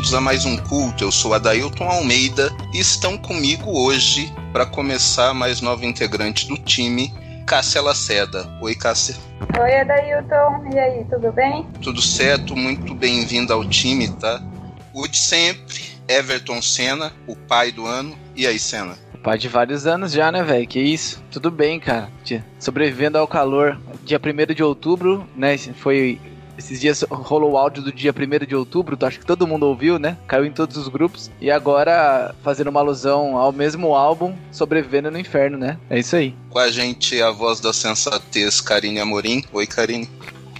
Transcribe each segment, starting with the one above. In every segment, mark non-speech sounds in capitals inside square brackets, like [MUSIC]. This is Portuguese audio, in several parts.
bem? Bem-vindos a mais um culto. Eu sou Adailton Almeida e estão comigo hoje para começar mais nova integrante do time, Cássia Laceda. Oi, Cássia. Oi, Adailton. E aí, tudo bem? Tudo certo, muito bem-vindo ao time, tá? O de sempre, Everton Senna, o pai do ano. E aí, Senna? Pai de vários anos já, né, velho? Que isso? Tudo bem, cara. Sobrevivendo ao calor. Dia 1 de outubro, né? Foi esses dias rolou o áudio do dia 1 de outubro, acho que todo mundo ouviu, né? Caiu em todos os grupos. E agora, fazendo uma alusão ao mesmo álbum, Sobrevivendo no Inferno, né? É isso aí. Com a gente, a voz da sensatez, Karine Amorim. Oi, Karine.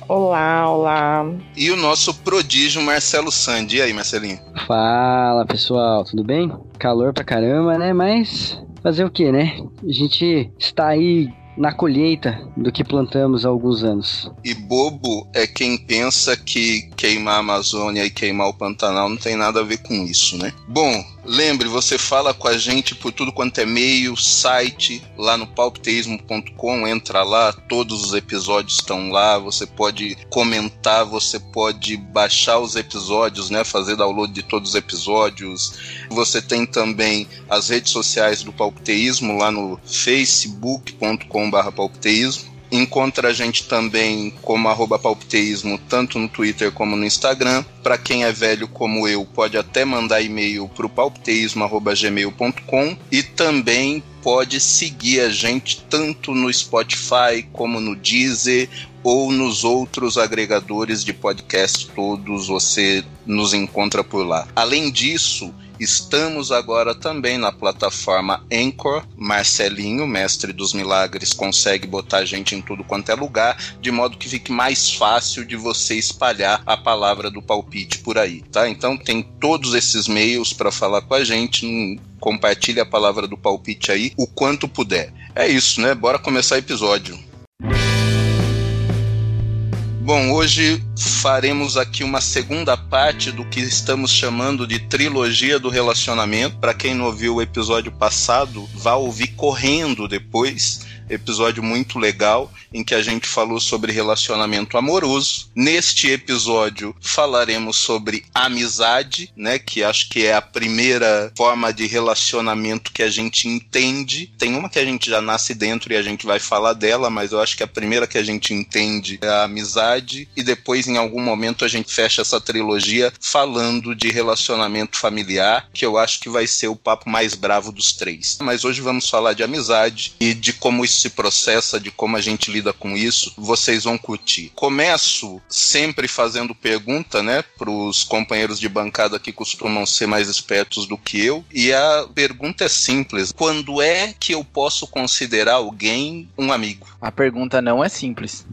Olá, olá. E o nosso prodígio Marcelo Sandi. E aí, Marcelinho? Fala, pessoal, tudo bem? Calor pra caramba, né? Mas fazer o que, né? A gente está aí na colheita do que plantamos há alguns anos. E bobo é quem pensa que queimar a Amazônia e queimar o Pantanal não tem nada a ver com isso, né? Bom, lembre, você fala com a gente por tudo quanto é meio, site, lá no palpiteísmo.com, entra lá, todos os episódios estão lá, você pode comentar, você pode baixar os episódios, né, fazer download de todos os episódios. Você tem também as redes sociais do Palpiteísmo lá no facebook.com/palpiteísmo Encontra a gente também como arroba palpiteísmo, tanto no Twitter como no Instagram. Para quem é velho como eu, pode até mandar e-mail para o palpiteísmo.gmail.com e também pode seguir a gente tanto no Spotify como no Deezer ou nos outros agregadores de podcast todos, você nos encontra por lá. Além disso, Estamos agora também na plataforma Anchor. Marcelinho, mestre dos milagres, consegue botar a gente em tudo quanto é lugar, de modo que fique mais fácil de você espalhar a palavra do palpite por aí, tá? Então tem todos esses meios para falar com a gente. Compartilhe a palavra do palpite aí o quanto puder. É isso, né? Bora começar o episódio. Bom, hoje faremos aqui uma segunda parte do que estamos chamando de trilogia do relacionamento. Para quem não ouviu o episódio passado, vá ouvir correndo depois episódio muito legal em que a gente falou sobre relacionamento amoroso. Neste episódio falaremos sobre amizade, né, que acho que é a primeira forma de relacionamento que a gente entende. Tem uma que a gente já nasce dentro e a gente vai falar dela, mas eu acho que a primeira que a gente entende é a amizade e depois em algum momento a gente fecha essa trilogia falando de relacionamento familiar, que eu acho que vai ser o papo mais bravo dos três. Mas hoje vamos falar de amizade e de como isso se processa, de como a gente lida com isso, vocês vão curtir. Começo sempre fazendo pergunta, né, para os companheiros de bancada que costumam ser mais espertos do que eu, e a pergunta é simples: quando é que eu posso considerar alguém um amigo? A pergunta não é simples.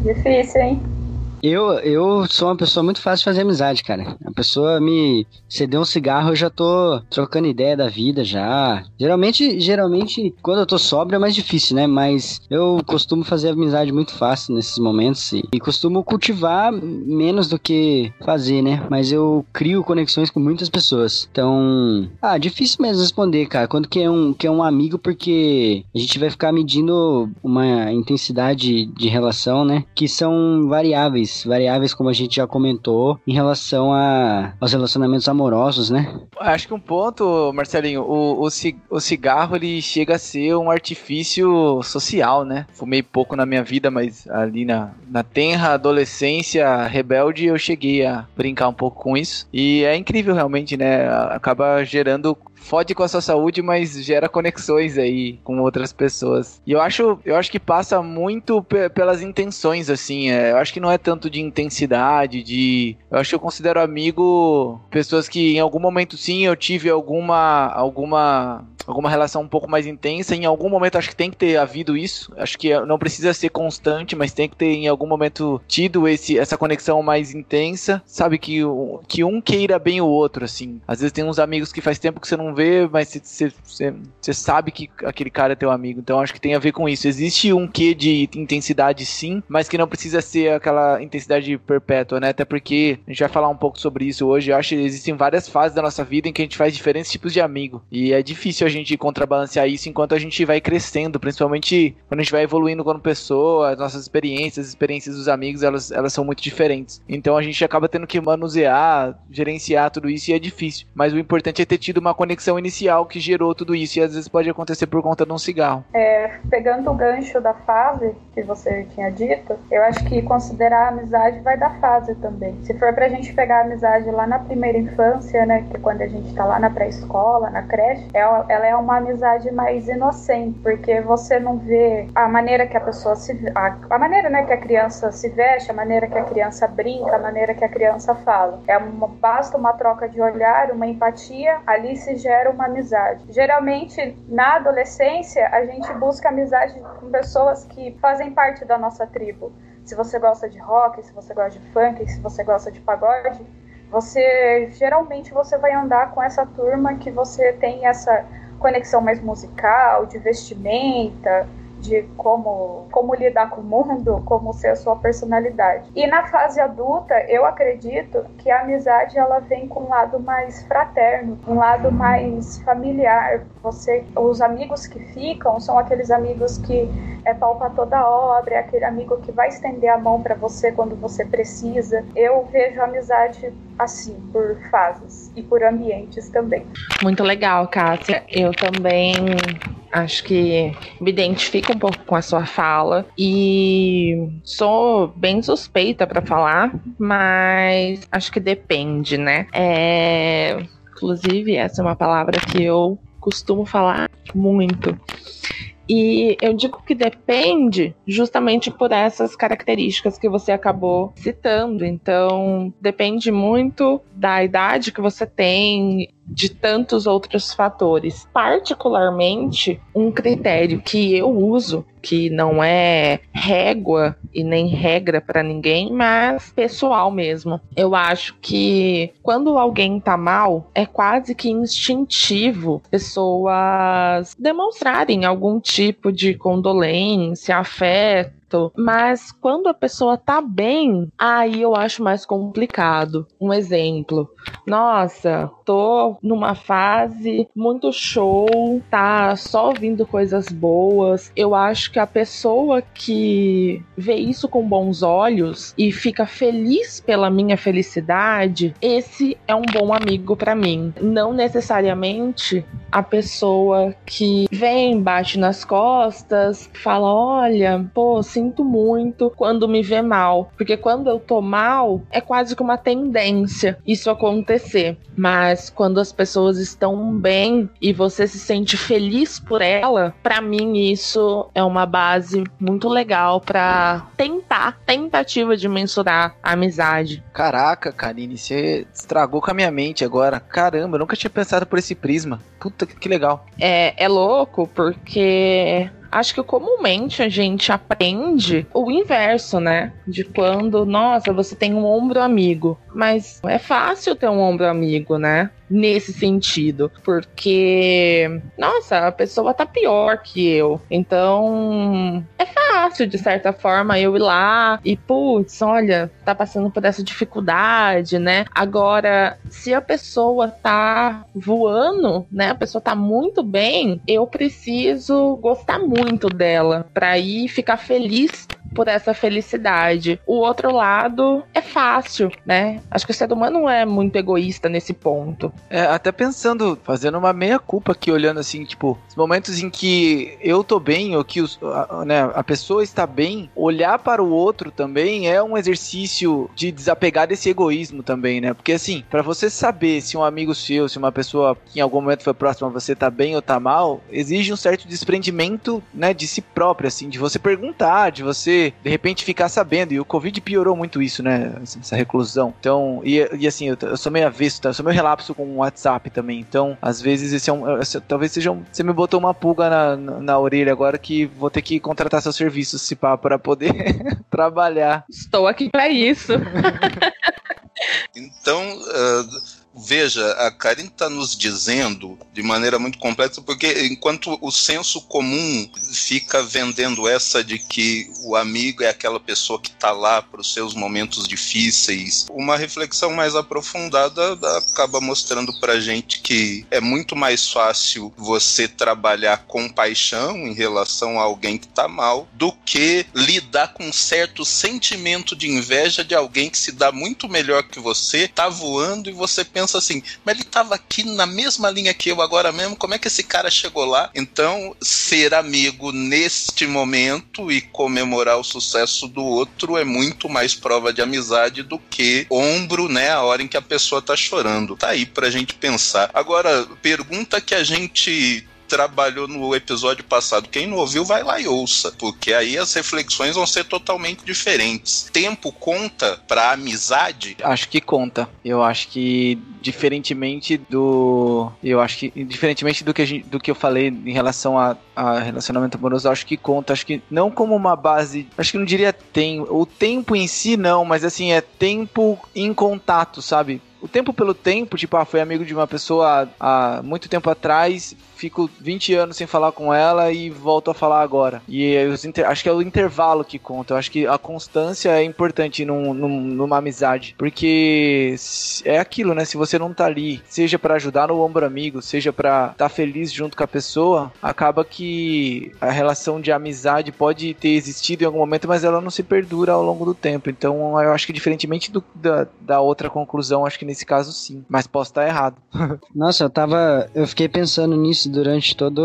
Difícil, hein? Eu, eu sou uma pessoa muito fácil de fazer amizade, cara. A pessoa me cedeu um cigarro, eu já tô trocando ideia da vida já. Geralmente, geralmente, quando eu tô sóbrio é mais difícil, né? Mas eu costumo fazer amizade muito fácil nesses momentos e, e costumo cultivar menos do que fazer, né? Mas eu crio conexões com muitas pessoas. Então, ah, difícil mesmo responder, cara. Quando que é um, que é um amigo, porque a gente vai ficar medindo uma intensidade de relação, né? Que são variáveis variáveis, como a gente já comentou, em relação a, aos relacionamentos amorosos, né? Acho que um ponto, Marcelinho, o, o, o cigarro ele chega a ser um artifício social, né? Fumei pouco na minha vida, mas ali na, na tenra adolescência rebelde eu cheguei a brincar um pouco com isso. E é incrível realmente, né? Acaba gerando fode com a sua saúde, mas gera conexões aí com outras pessoas. E eu acho, eu acho que passa muito pelas intenções, assim. É, eu acho que não é tanto de intensidade, de. Eu acho que eu considero amigo pessoas que em algum momento sim eu tive alguma. alguma alguma relação um pouco mais intensa. Em algum momento acho que tem que ter havido isso. Acho que não precisa ser constante, mas tem que ter em algum momento tido esse, essa conexão mais intensa. Sabe que, que um queira bem o outro, assim. Às vezes tem uns amigos que faz tempo que você não vê, mas você sabe que aquele cara é teu amigo. Então acho que tem a ver com isso. Existe um quê de intensidade sim, mas que não precisa ser aquela intensidade perpétua, né? Até porque a gente vai falar um pouco sobre isso hoje. Eu acho que existem várias fases da nossa vida em que a gente faz diferentes tipos de amigo. E é difícil a gente contrabalancear isso enquanto a gente vai crescendo, principalmente quando a gente vai evoluindo como pessoa, as nossas experiências, as experiências dos amigos, elas, elas são muito diferentes. Então a gente acaba tendo que manusear, gerenciar tudo isso e é difícil. Mas o importante é ter tido uma conexão inicial que gerou tudo isso e às vezes pode acontecer por conta de um cigarro. É, pegando o gancho da fase que você tinha dito, eu acho que considerar a amizade vai da fase também. Se for pra gente pegar a amizade lá na primeira infância, né, que é quando a gente tá lá na pré-escola, na creche, é ela é uma amizade mais inocente, porque você não vê a maneira que a pessoa se a, a maneira, né, que a criança se veste, a maneira que a criança brinca, a maneira que a criança fala. É uma basta uma troca de olhar, uma empatia, ali se gera uma amizade. Geralmente na adolescência a gente busca amizade com pessoas que fazem parte da nossa tribo. Se você gosta de rock, se você gosta de funk, se você gosta de pagode, você geralmente você vai andar com essa turma que você tem essa conexão mais musical, de vestimenta, de como, como lidar com o mundo, como ser a sua personalidade. E na fase adulta, eu acredito que a amizade ela vem com um lado mais fraterno, um lado mais familiar. Você, os amigos que ficam são aqueles amigos que é pau pra toda obra, é aquele amigo que vai estender a mão para você quando você precisa. Eu vejo a amizade assim, por fases e por ambientes também. Muito legal, Kátia. Eu também acho que me identifico um pouco com a sua fala e sou bem suspeita para falar, mas acho que depende, né? É, inclusive, essa é uma palavra que eu costumo falar muito. E eu digo que depende justamente por essas características que você acabou citando. Então, depende muito da idade que você tem, de tantos outros fatores. Particularmente, um critério que eu uso, que não é régua e nem regra para ninguém, mas pessoal mesmo. Eu acho que quando alguém tá mal, é quase que instintivo pessoas demonstrarem algum tipo de condolência, afeto mas quando a pessoa tá bem, aí eu acho mais complicado. Um exemplo. Nossa, tô numa fase muito show, tá só ouvindo coisas boas. Eu acho que a pessoa que vê isso com bons olhos e fica feliz pela minha felicidade, esse é um bom amigo para mim. Não necessariamente a pessoa que vem, bate nas costas, fala: "Olha, pô, sinto muito quando me vê mal, porque quando eu tô mal, é quase que uma tendência isso acontecer. Mas quando as pessoas estão bem e você se sente feliz por ela, para mim isso é uma base muito legal para tentar, tentativa de mensurar a amizade. Caraca, Karine, você estragou com a minha mente agora. Caramba, eu nunca tinha pensado por esse prisma. Puta que legal. É, é louco porque acho que comumente a gente aprende o inverso, né? De quando, nossa, você tem um ombro amigo. Mas é fácil ter um ombro amigo, né? Nesse sentido, porque nossa, a pessoa tá pior que eu. Então, é fácil de certa forma eu ir lá e putz, olha, tá passando por essa dificuldade, né? Agora, se a pessoa tá voando, né? A pessoa tá muito bem, eu preciso gostar muito dela para ir ficar feliz por essa felicidade. O outro lado é fácil, né? Acho que o ser humano é muito egoísta nesse ponto. É, até pensando, fazendo uma meia culpa aqui, olhando assim, tipo, os momentos em que eu tô bem ou que os, a, né, a pessoa está bem, olhar para o outro também é um exercício de desapegar desse egoísmo também, né? Porque assim, para você saber se um amigo seu, se uma pessoa que em algum momento foi próxima a você tá bem ou tá mal, exige um certo desprendimento, né, de si próprio, assim, de você perguntar, de você de repente ficar sabendo. E o Covid piorou muito isso, né? Essa reclusão. Então, e, e assim, eu, eu, sou meio avesso, tá? eu sou meio relapso com o WhatsApp também. Então, às vezes, esse é um. Esse, talvez seja um. Você me botou uma pulga na, na, na, orelha agora que vou ter que contratar seus serviços, se pá, para poder [LAUGHS] trabalhar. Estou aqui para isso. [LAUGHS] então. Uh Veja, a Karine está nos dizendo de maneira muito complexa, porque enquanto o senso comum fica vendendo essa de que o amigo é aquela pessoa que está lá para os seus momentos difíceis, uma reflexão mais aprofundada acaba mostrando para gente que é muito mais fácil você trabalhar com paixão em relação a alguém que está mal do que lidar com um certo sentimento de inveja de alguém que se dá muito melhor que você, tá voando e você pensa assim, mas ele estava aqui na mesma linha que eu agora mesmo, como é que esse cara chegou lá? Então, ser amigo neste momento e comemorar o sucesso do outro é muito mais prova de amizade do que ombro, né, a hora em que a pessoa tá chorando. Tá aí pra gente pensar. Agora, pergunta que a gente trabalhou no episódio passado. Quem não ouviu, vai lá e ouça, porque aí as reflexões vão ser totalmente diferentes. Tempo conta pra amizade? Acho que conta. Eu acho que diferentemente do eu acho que diferentemente do que gente, do que eu falei em relação a, a relacionamento amoroso, acho que conta, acho que não como uma base, acho que não diria tem, o tempo em si não, mas assim é tempo em contato, sabe? o tempo pelo tempo, tipo, ah, foi amigo de uma pessoa há, há muito tempo atrás, fico 20 anos sem falar com ela e volto a falar agora. E inter... acho que é o intervalo que conta. Eu acho que a constância é importante num, num, numa amizade. Porque é aquilo, né? Se você não tá ali, seja para ajudar no ombro amigo, seja para estar tá feliz junto com a pessoa, acaba que a relação de amizade pode ter existido em algum momento, mas ela não se perdura ao longo do tempo. Então eu acho que diferentemente do, da, da outra conclusão, acho que nesse caso sim. Mas posso estar errado. [LAUGHS] Nossa, eu tava. Eu fiquei pensando nisso durante toda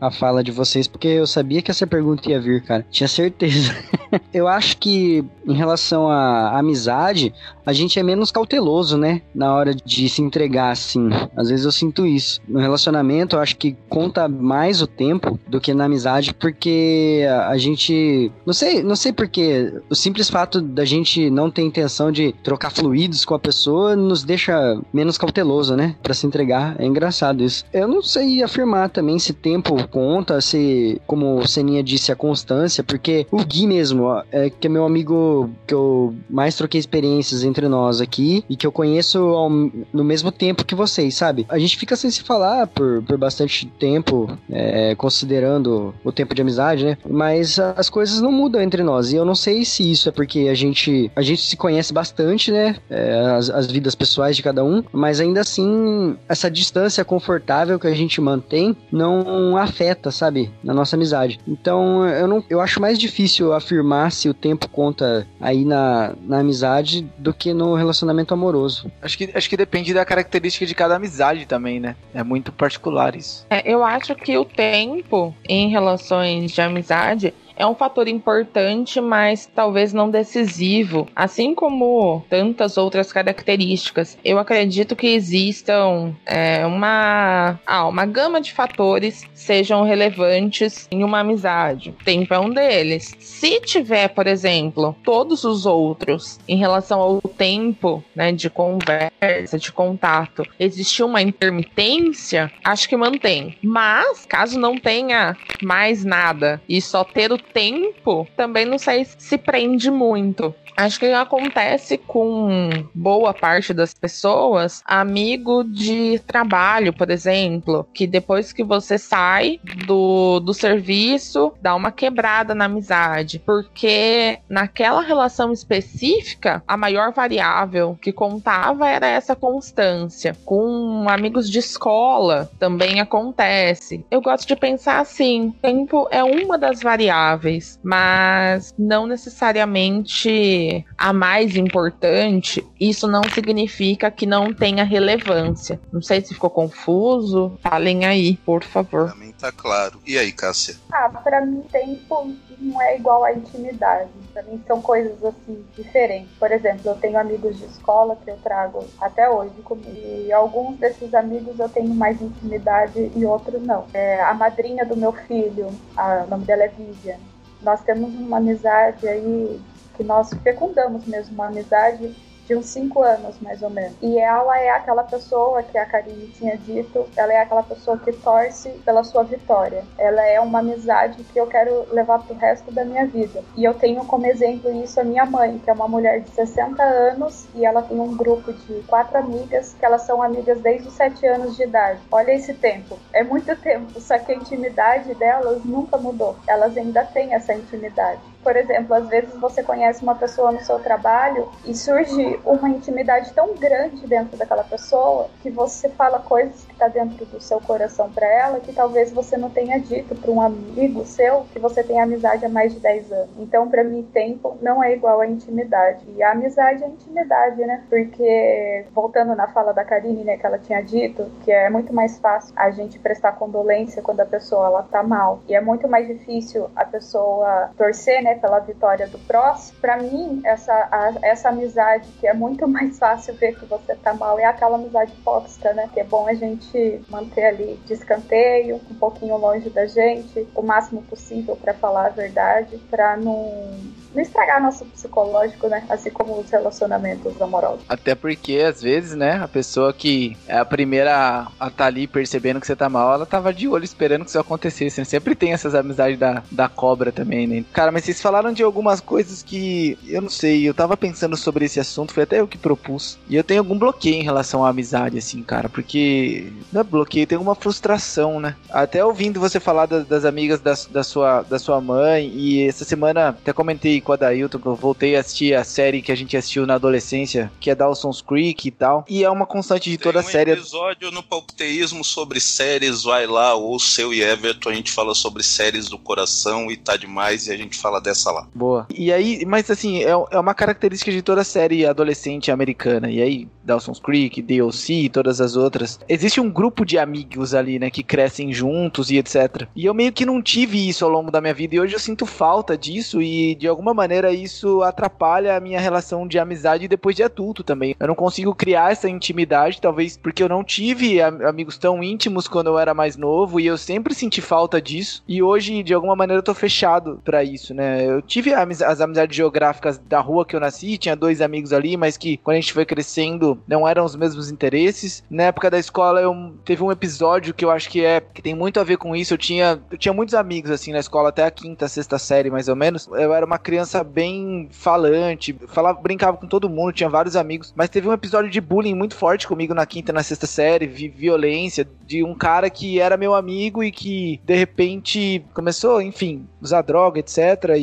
a fala de vocês, porque eu sabia que essa pergunta ia vir, cara. Tinha certeza. [LAUGHS] eu acho que em relação à amizade, a gente é menos cauteloso, né? Na hora de se entregar, assim. Às vezes eu sinto isso. No relacionamento, eu acho que conta mais o tempo do que na amizade, porque a gente. Não sei, não sei porquê. O simples fato da gente não ter intenção de trocar fluidos com a pessoa nos deixa menos cauteloso, né? Pra se entregar. É engraçado isso. Eu não sei afirmar também se tempo conta, se, como o Seninha disse, a constância, porque o Gui mesmo, ó, é que é meu amigo que eu mais troquei experiências entre nós aqui e que eu conheço ao, no mesmo tempo que vocês, sabe? A gente fica sem se falar por, por bastante tempo, é, considerando o tempo de amizade, né? Mas as coisas não mudam entre nós e eu não sei se isso é porque a gente, a gente se conhece bastante, né? É, as, as vidas pessoais de cada um, mas ainda assim, essa distância confortável que a gente mantém não afeta, sabe, na nossa amizade. Então, eu não, eu acho mais difícil afirmar se o tempo conta aí na, na amizade do que no relacionamento amoroso. Acho que, acho que depende da característica de cada amizade também, né? É muito particular isso. É, eu acho que o tempo em relações de amizade é um fator importante, mas talvez não decisivo, assim como tantas outras características. Eu acredito que existam é, uma, ah, uma gama de fatores sejam relevantes em uma amizade. Tempo é um deles. Se tiver, por exemplo, todos os outros em relação ao tempo, né, de conversa, de contato, existir uma intermitência, acho que mantém. Mas caso não tenha mais nada e só ter o tempo, também não sei se prende muito. Acho que acontece com boa parte das pessoas, amigo de trabalho, por exemplo, que depois que você sai do, do serviço, dá uma quebrada na amizade, porque naquela relação específica, a maior variável que contava era essa constância. Com amigos de escola também acontece. Eu gosto de pensar assim: tempo é uma das variáveis, mas não necessariamente a mais importante, isso não significa que não tenha relevância. Não sei se ficou confuso. Falem aí, por favor. Mim tá claro. E aí, Cássia? Ah, pra mim tempo não é igual à intimidade. Pra mim são coisas assim diferentes. Por exemplo, eu tenho amigos de escola que eu trago até hoje comigo. E alguns desses amigos eu tenho mais intimidade e outros não. É, a madrinha do meu filho, a, o nome dela é Vivian. Nós temos uma amizade aí que nós fecundamos mesmo uma amizade de uns 5 anos, mais ou menos. E ela é aquela pessoa que a Karine tinha dito, ela é aquela pessoa que torce pela sua vitória. Ela é uma amizade que eu quero levar pro resto da minha vida. E eu tenho como exemplo isso a minha mãe, que é uma mulher de 60 anos e ela tem um grupo de quatro amigas que elas são amigas desde os 7 anos de idade. Olha esse tempo. É muito tempo, só que a intimidade delas nunca mudou. Elas ainda têm essa intimidade por exemplo, às vezes você conhece uma pessoa no seu trabalho e surge uma intimidade tão grande dentro daquela pessoa que você fala coisas que está dentro do seu coração para ela que talvez você não tenha dito para um amigo seu que você tem amizade há mais de 10 anos. Então, para mim, tempo não é igual a intimidade. E a amizade é intimidade, né? Porque, voltando na fala da Karine, né, que ela tinha dito, que é muito mais fácil a gente prestar condolência quando a pessoa ela tá mal. E é muito mais difícil a pessoa torcer, né, pela vitória do próximo, para mim, essa, a, essa amizade que é muito [LAUGHS] mais fácil ver que você tá mal é aquela amizade hipócrita, né? Que é bom a gente manter ali de escanteio, um pouquinho longe da gente, o máximo possível para falar a verdade, para não não estragar nosso psicológico, né? Assim como os relacionamentos amorosos. Até porque, às vezes, né, a pessoa que é a primeira a tá ali percebendo que você tá mal, ela tava de olho esperando que isso acontecesse. Né? Sempre tem essas amizades da, da cobra também, né? Cara, mas vocês falaram de algumas coisas que eu não sei, eu tava pensando sobre esse assunto, foi até eu que propus. E eu tenho algum bloqueio em relação à amizade, assim, cara, porque não é bloqueio, tem uma frustração, né? Até ouvindo você falar da, das amigas da, da, sua, da sua mãe, e essa semana até comentei com a Dailton, que eu voltei a assistir a série que a gente assistiu na adolescência, que é Dawson's Creek e tal. E é uma constante de toda Tem a série. Tem episódio no Palpiteísmo sobre séries, vai lá, ou seu e Everton, a gente fala sobre séries do coração e tá demais, e a gente fala dessa lá. Boa. E aí, mas assim, é, é uma característica de toda a série adolescente americana. E aí, Dawson's Creek, DLC e todas as outras. Existe um grupo de amigos ali, né, que crescem juntos e etc. E eu meio que não tive isso ao longo da minha vida e hoje eu sinto falta disso e de alguma maneira isso atrapalha a minha relação de amizade depois de adulto também. Eu não consigo criar essa intimidade, talvez porque eu não tive amigos tão íntimos quando eu era mais novo e eu sempre senti falta disso. E hoje, de alguma maneira, eu tô fechado para isso, né? Eu tive as amizades geográficas da rua que eu nasci, tinha dois amigos ali, mas que quando a gente foi crescendo não eram os mesmos interesses. Na época da escola, eu teve um episódio que eu acho que é que tem muito a ver com isso. Eu tinha, eu tinha muitos amigos assim na escola até a quinta, sexta série, mais ou menos. Eu era uma criança criança bem falante, falava, brincava com todo mundo, tinha vários amigos, mas teve um episódio de bullying muito forte comigo na quinta e na sexta série, vi violência de um cara que era meu amigo e que de repente começou, enfim, usar droga, etc.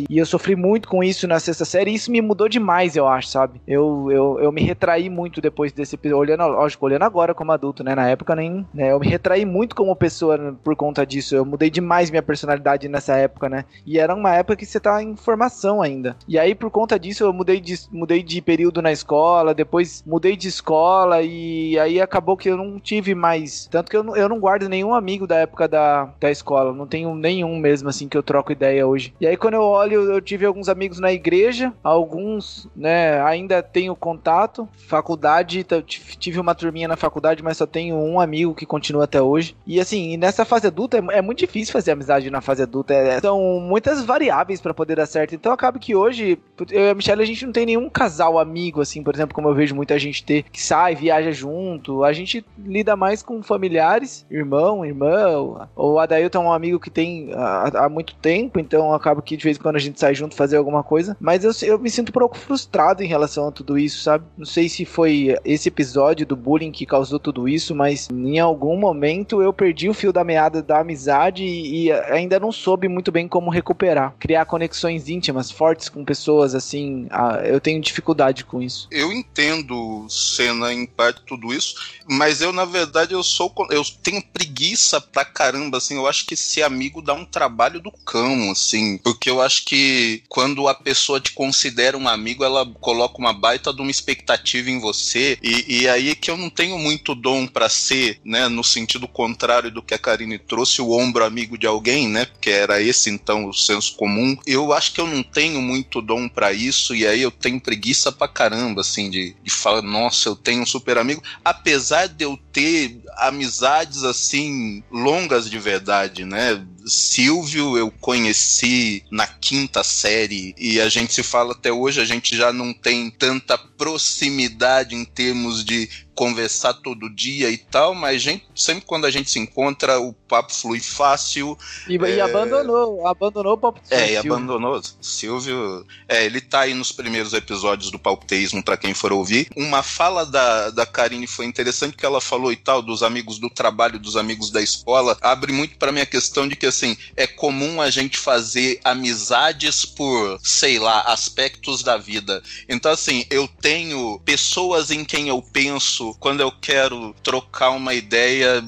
E, eu sofri muito com isso na sexta série e isso me mudou demais, eu acho, sabe? Eu, eu, eu me retraí muito depois desse episódio, olhando, lógico, olhando agora como adulto, né? Na época nem, né? Eu me retraí muito como pessoa por conta disso. Eu mudei demais minha personalidade nessa época, né? E era uma época que você tá em formação ainda. E aí, por conta disso, eu mudei de, mudei de período na escola, depois mudei de escola e aí acabou que eu não tive mais. Tanto que eu não, eu não guardo nenhum amigo da época da, da escola, não tenho nenhum mesmo assim que eu troco ideia hoje. E aí, quando eu olho, eu tive alguns amigos na igreja, alguns, né, ainda tenho contato. Faculdade, tive uma turminha na faculdade, mas só tenho um amigo que continua até hoje. E assim, nessa fase adulta é, é muito difícil fazer amizade na fase adulta. É, são muitas variáveis para poder dar certo. Então acaba que hoje, eu e a Michelle, a gente não tem nenhum casal amigo, assim, por exemplo, como eu vejo muita gente ter, que sai, viaja junto. A gente lida mais com familiares, irmão, irmã. Ou a Dailton é um amigo que tem há, há, muito tempo, então acaba que de vez em quando a gente sai junto fazer alguma coisa. Mas eu, eu me sinto um pouco frustrado em relação a tudo isso, sabe? Não sei se foi esse episódio do bullying que causou tudo isso, mas em algum momento eu perdi o fio da meada da amizade e, e ainda não soube muito bem como recuperar. Criar conexões íntimas, fortes com pessoas, assim, eu tenho dificuldade com isso. Eu entendo, Cena, em parte tudo isso, mas eu, na verdade, eu sou. Eu tenho preguiça pra caramba, assim. Eu acho que ser amigo dá um trabalho do cão, assim. Porque eu acho que quando a pessoa te considera um amigo, ela coloca uma baita de uma expectativa em você. E, e aí que eu não tenho muito dom para ser, né? No sentido contrário do que a Karine trouxe, o ombro amigo de alguém, né? Porque era esse, então, o senso comum. Eu acho que eu não tenho muito dom para isso, e aí eu tenho preguiça pra caramba, assim, de, de falar, nossa, eu tenho um super amigo. Apesar de eu ter amizades, assim, longas de verdade, né? Silvio eu conheci na quinta série e a gente se fala até hoje, a gente já não tem tanta proximidade em termos de conversar todo dia e tal, mas gente, sempre quando a gente se encontra, o papo flui fácil. E, é... e abandonou, abandonou o papo É, e abandonou. Silvio, é, ele tá aí nos primeiros episódios do Palpiteísmo, para quem for ouvir. Uma fala da, da Karine foi interessante que ela falou e tal, dos amigos do trabalho, dos amigos da escola, abre muito para mim a questão de que, assim, é comum a gente fazer amizades por, sei lá, aspectos da vida. Então, assim, eu tenho pessoas em quem eu penso quando eu quero trocar uma ideia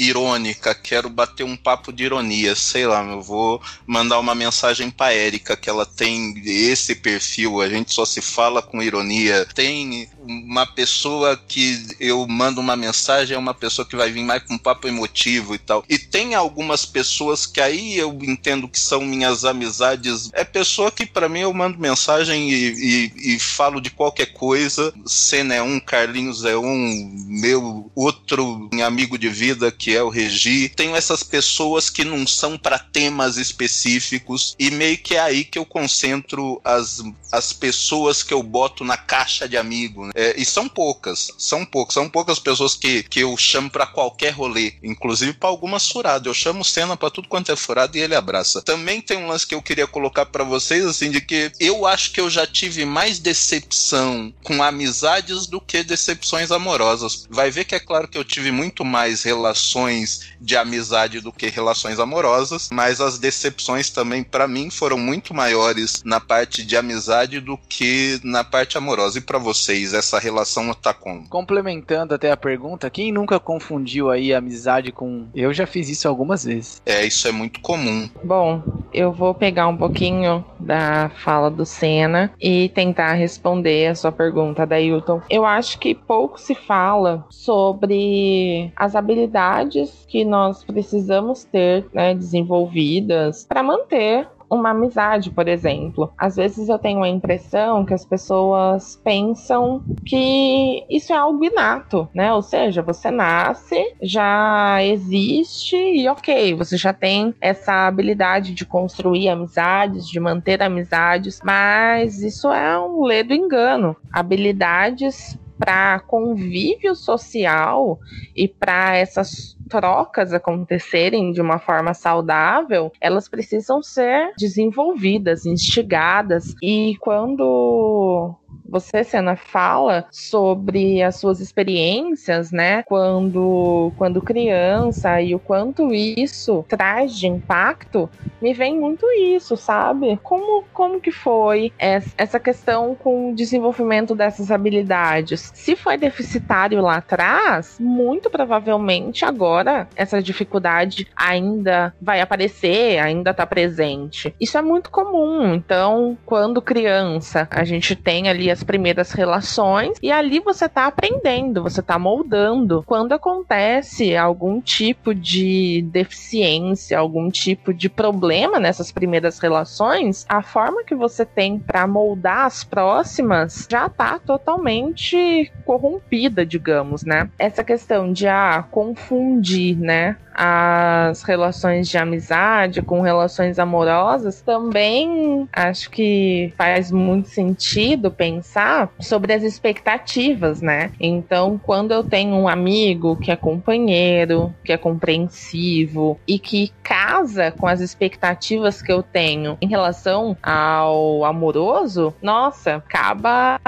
irônica, quero bater um papo de ironia, sei lá, eu vou mandar uma mensagem pra Érica que ela tem esse perfil, a gente só se fala com ironia. Tem uma pessoa que eu mando uma mensagem, é uma pessoa que vai vir mais com um papo emotivo e tal. E tem algumas pessoas que aí eu entendo que são minhas amizades. É pessoa que para mim eu mando mensagem e, e, e, falo de qualquer coisa. Senna é um, Carlinhos é um, meu outro amigo de vida que é o Regi. Tenho essas pessoas que não são para temas específicos e meio que é aí que eu concentro as, as pessoas que eu boto na caixa de amigo. Né? É, e são poucas, são poucas, são poucas pessoas que, que eu chamo para qualquer rolê, inclusive para algumas furadas. Eu chamo cena para tudo quanto é furado e ele abraça. Também tem um lance que eu queria colocar para vocês, assim, de que eu acho que eu já tive mais decepção com amizades do que decepções amorosas. Vai ver que é claro que eu tive muito mais relações de amizade do que relações amorosas, mas as decepções também, para mim, foram muito maiores na parte de amizade do que na parte amorosa. E para vocês, essa relação tá como? Complementando até a pergunta, quem nunca confundiu aí amizade com. Eu já fiz isso algumas vezes. É, isso é muito comum. Bom, eu vou pegar um pouquinho da fala do Senna e tentar responder a sua pergunta, Dailton. Eu acho que pouco se fala sobre as habilidades que nós precisamos ter né, desenvolvidas para manter uma amizade, por exemplo. Às vezes eu tenho a impressão que as pessoas pensam que isso é algo inato, né? Ou seja, você nasce, já existe e ok, você já tem essa habilidade de construir amizades, de manter amizades, mas isso é um ledo engano. Habilidades para convívio social e para essas trocas acontecerem de uma forma saudável, elas precisam ser desenvolvidas, instigadas. E quando você, Senna, fala sobre as suas experiências, né, quando, quando criança e o quanto isso traz de impacto, me vem muito isso, sabe? Como, como que foi essa questão com o desenvolvimento dessas habilidades? Se foi deficitário lá atrás, muito provavelmente agora essa dificuldade ainda vai aparecer, ainda está presente. Isso é muito comum. Então, quando criança, a gente tem ali as primeiras relações e ali você está aprendendo, você está moldando. Quando acontece algum tipo de deficiência, algum tipo de problema nessas primeiras relações, a forma que você tem para moldar as próximas já está totalmente corrompida, digamos, né? Essa questão de ah, confundir, né? As relações de amizade com relações amorosas, também acho que faz muito sentido pensar sobre as expectativas, né? Então, quando eu tenho um amigo que é companheiro, que é compreensivo e que casa com as expectativas que eu tenho em relação ao amoroso, nossa, acaba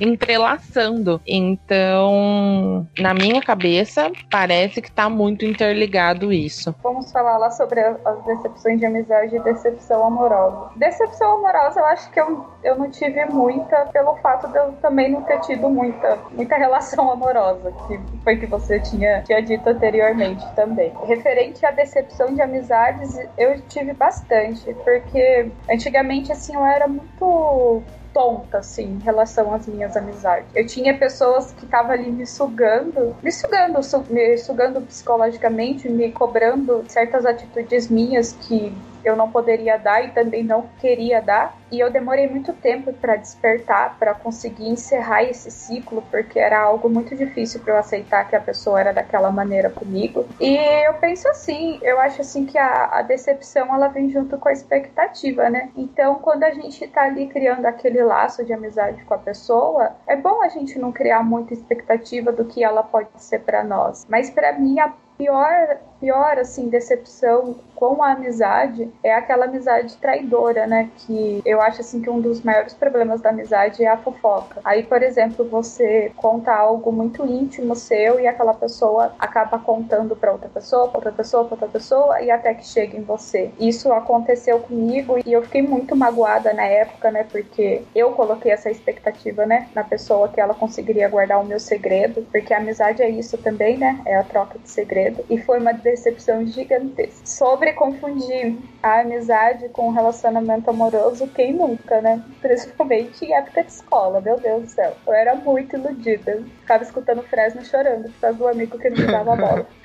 entrelaçando. Então, na minha cabeça, parece que tá muito interligado ligado isso. Vamos falar lá sobre as decepções de amizade e decepção amorosa. Decepção amorosa eu acho que eu, eu não tive muita pelo fato de eu também não ter tido muita, muita relação amorosa, que foi que você tinha, tinha dito anteriormente também. Referente à decepção de amizades, eu tive bastante, porque antigamente assim eu era muito tonta, assim, em relação às minhas amizades. Eu tinha pessoas que estavam ali me sugando, me sugando, su me sugando psicologicamente, me cobrando certas atitudes minhas que eu não poderia dar e também não queria dar. E eu demorei muito tempo para despertar, para conseguir encerrar esse ciclo, porque era algo muito difícil para eu aceitar que a pessoa era daquela maneira comigo. E eu penso assim, eu acho assim que a, a decepção ela vem junto com a expectativa, né? Então, quando a gente tá ali criando aquele laço de amizade com a pessoa, é bom a gente não criar muita expectativa do que ela pode ser para nós. Mas para mim a pior pior, assim, decepção com a amizade é aquela amizade traidora, né? Que eu acho, assim, que um dos maiores problemas da amizade é a fofoca. Aí, por exemplo, você conta algo muito íntimo seu e aquela pessoa acaba contando para outra pessoa, pra outra pessoa, pra outra pessoa e até que chega em você. Isso aconteceu comigo e eu fiquei muito magoada na época, né? Porque eu coloquei essa expectativa, né? Na pessoa que ela conseguiria guardar o meu segredo, porque a amizade é isso também, né? É a troca de segredo. E foi uma decepção gigantesca. Sobre confundir a amizade com o relacionamento amoroso, quem nunca, né? [LAUGHS] Principalmente em época de escola, meu Deus do céu. Eu era muito iludida. Ficava escutando Fresno chorando por causa do amigo que não me dava bola. [LAUGHS]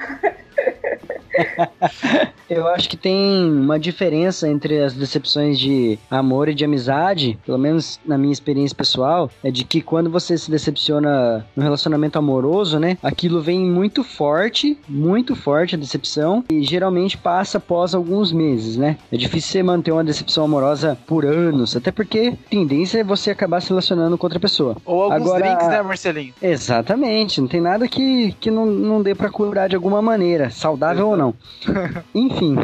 Eu acho que tem uma diferença entre as decepções de amor e de amizade, pelo menos na minha experiência pessoal, é de que quando você se decepciona no relacionamento amoroso, né, aquilo vem muito forte, muito forte a decepção e geralmente passa após alguns meses, né? É difícil você manter uma decepção amorosa por anos, até porque tendência é você acabar se relacionando com outra pessoa. Ou alguns Agora, drinks, né, Marcelinho? Exatamente, não tem nada que, que não, não dê para curar de alguma maneira, saudável ou não. [LAUGHS] Enfim,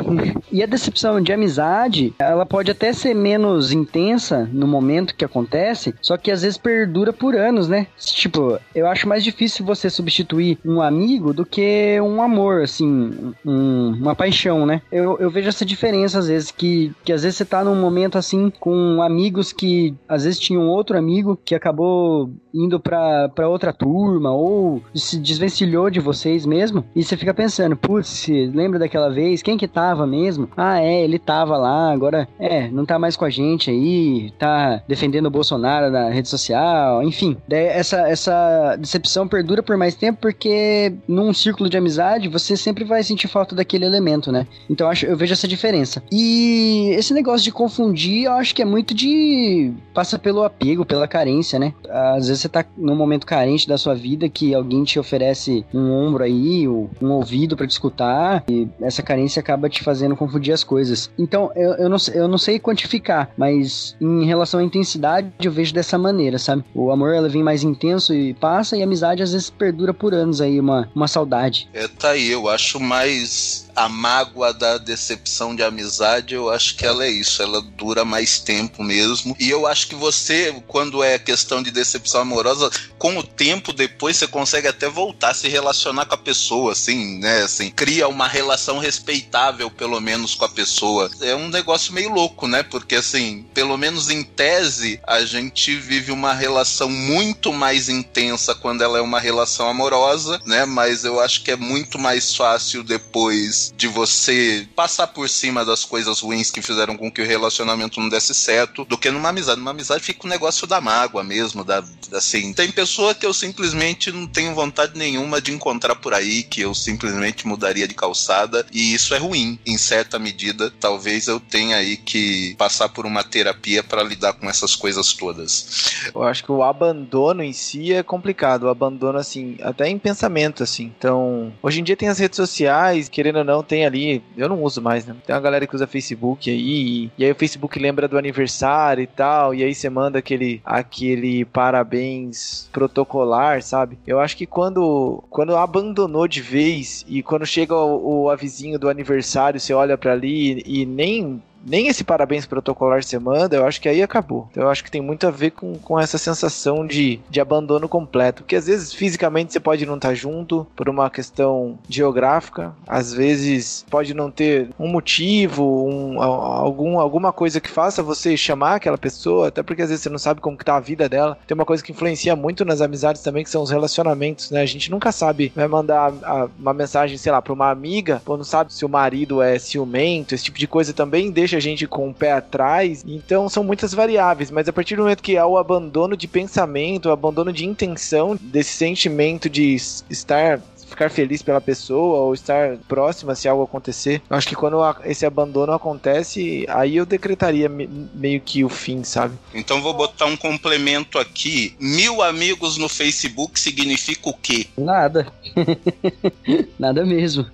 e a decepção de amizade, ela pode até ser menos intensa no momento que acontece, só que às vezes perdura por anos, né? Tipo, eu acho mais difícil você substituir um amigo do que um amor, assim, um, uma paixão, né? Eu, eu vejo essa diferença às vezes, que, que às vezes você tá num momento assim com amigos que às vezes tinham outro amigo que acabou indo pra outra turma ou se desvencilhou de vocês mesmo, e você fica pensando, putz, lembra daquela vez? Quem que tava mesmo? Ah, é, ele tava lá, agora, é, não tá mais com a gente aí, tá defendendo o Bolsonaro na rede social, enfim. Essa, essa decepção perdura por mais tempo porque num círculo de amizade você sempre vai sentir falta daquele elemento, né? Então acho, eu vejo essa diferença. E esse negócio de confundir, eu acho que é muito de. passa pelo apego, pela carência, né? Às vezes você tá num momento carente da sua vida que alguém te oferece um ombro aí, um ouvido para te escutar, e essa carência acaba te fazendo confundir as coisas. Então, eu, eu, não, eu não sei quantificar, mas em relação à intensidade, eu vejo dessa maneira, sabe? O amor, ela vem mais intenso e passa, e a amizade às vezes perdura por anos aí, uma, uma saudade. É, tá aí, eu acho mais a mágoa da decepção de amizade, eu acho que ela é isso, ela dura mais tempo mesmo. E eu acho que você, quando é questão de decepção amorosa, com o tempo depois você consegue até voltar a se relacionar com a pessoa, assim, né? Assim, cria uma relação respeitável, pelo menos, com a pessoa. É um negócio meio louco, né? Porque, assim, pelo menos em tese, a gente vive uma relação muito mais intensa quando ela é uma relação amorosa, né? Mas eu acho que é muito mais fácil depois de você passar por cima das coisas ruins que fizeram com que o relacionamento não desse certo, do que numa amizade. Numa amizade fica o negócio da mágoa mesmo, da, assim. Tem pessoa que eu simplesmente não tenho vontade nenhuma de encontrar por aí, que eu simplesmente mudaria de calçada, e isso é ruim, em certa medida. Talvez eu tenha aí que passar por uma terapia para lidar com essas coisas todas. Eu acho que o abandono em si é complicado, o abandono assim, até em pensamento assim. Então, hoje em dia tem as redes sociais, querendo ou não, tem ali, eu não uso mais, né? Tem uma galera que usa Facebook aí, e, e aí o Facebook lembra do aniversário e tal, e aí você manda aquele, aquele parabéns protocolar, sabe? Eu acho que quando, quando abandonou de vez e quando chega o, o avizinho do aniversário, você olha para ali e nem nem esse parabéns protocolar você manda, eu acho que aí acabou. Então, eu acho que tem muito a ver com, com essa sensação de, de abandono completo. Porque às vezes fisicamente você pode não estar junto por uma questão geográfica, às vezes pode não ter um motivo, um, algum, alguma coisa que faça você chamar aquela pessoa, até porque às vezes você não sabe como que tá a vida dela. Tem uma coisa que influencia muito nas amizades também, que são os relacionamentos, né? A gente nunca sabe, vai mandar a, uma mensagem, sei lá, pra uma amiga, ou não sabe se o marido é ciumento, esse tipo de coisa também deixa deixa a gente com o pé atrás. Então são muitas variáveis, mas a partir do momento que há o abandono de pensamento, o abandono de intenção, desse sentimento de estar ficar feliz pela pessoa ou estar próxima se algo acontecer. Eu acho que quando esse abandono acontece, aí eu decretaria meio que o fim, sabe? Então vou botar um complemento aqui. Mil amigos no Facebook significa o quê? Nada. [LAUGHS] Nada mesmo.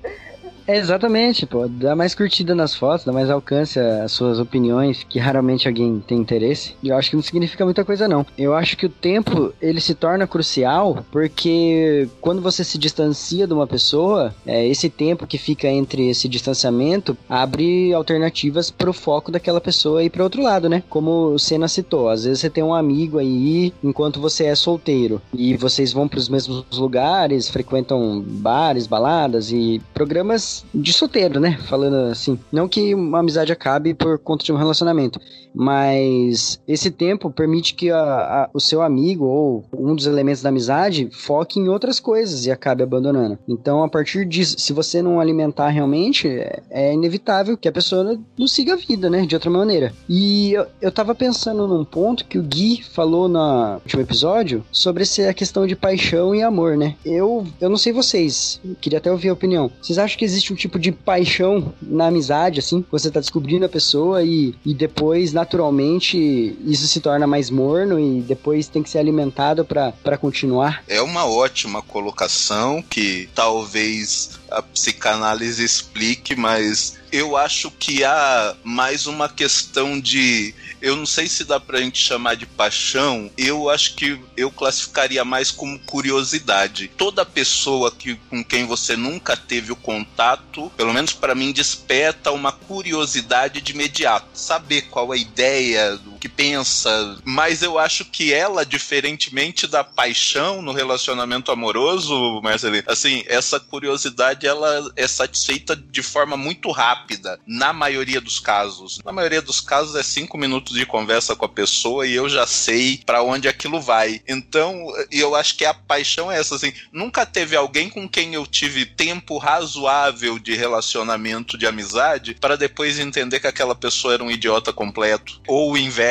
É, exatamente, pô. Dá mais curtida nas fotos, dá mais alcance às suas opiniões, que raramente alguém tem interesse. E eu acho que não significa muita coisa, não. Eu acho que o tempo, ele se torna crucial, porque quando você se distancia de uma pessoa, é, esse tempo que fica entre esse distanciamento abre alternativas pro foco daquela pessoa ir para outro lado, né? Como o Senna citou, às vezes você tem um amigo aí enquanto você é solteiro e vocês vão para os mesmos lugares, frequentam bares, baladas e programas de solteiro, né? Falando assim. Não que uma amizade acabe por conta de um relacionamento, mas esse tempo permite que a, a, o seu amigo ou um dos elementos da amizade foque em outras coisas e acabe abandonando. Então, a partir disso, se você não alimentar realmente, é, é inevitável que a pessoa não siga a vida, né? De outra maneira. E eu, eu tava pensando num ponto que o Gui falou no último episódio sobre essa questão de paixão e amor, né? Eu, eu não sei vocês, queria até ouvir a opinião. Vocês acham que existe um tipo de paixão na amizade, assim? Você tá descobrindo a pessoa e, e depois, naturalmente, isso se torna mais morno e depois tem que ser alimentado para continuar? É uma ótima colocação que talvez a psicanálise explique, mas eu acho que há mais uma questão de. Eu não sei se dá pra gente chamar de paixão, eu acho que eu classificaria mais como curiosidade. Toda pessoa que, com quem você nunca teve o contato, pelo menos para mim, desperta uma curiosidade de imediato. Saber qual é a ideia, que pensa. Mas eu acho que ela, diferentemente da paixão no relacionamento amoroso, Marcelinho, assim, essa curiosidade ela é satisfeita de forma muito rápida na maioria dos casos. Na maioria dos casos é cinco minutos de conversa com a pessoa e eu já sei para onde aquilo vai. Então, eu acho que a paixão é essa, assim, nunca teve alguém com quem eu tive tempo razoável de relacionamento, de amizade, para depois entender que aquela pessoa era um idiota completo, ou o inverso,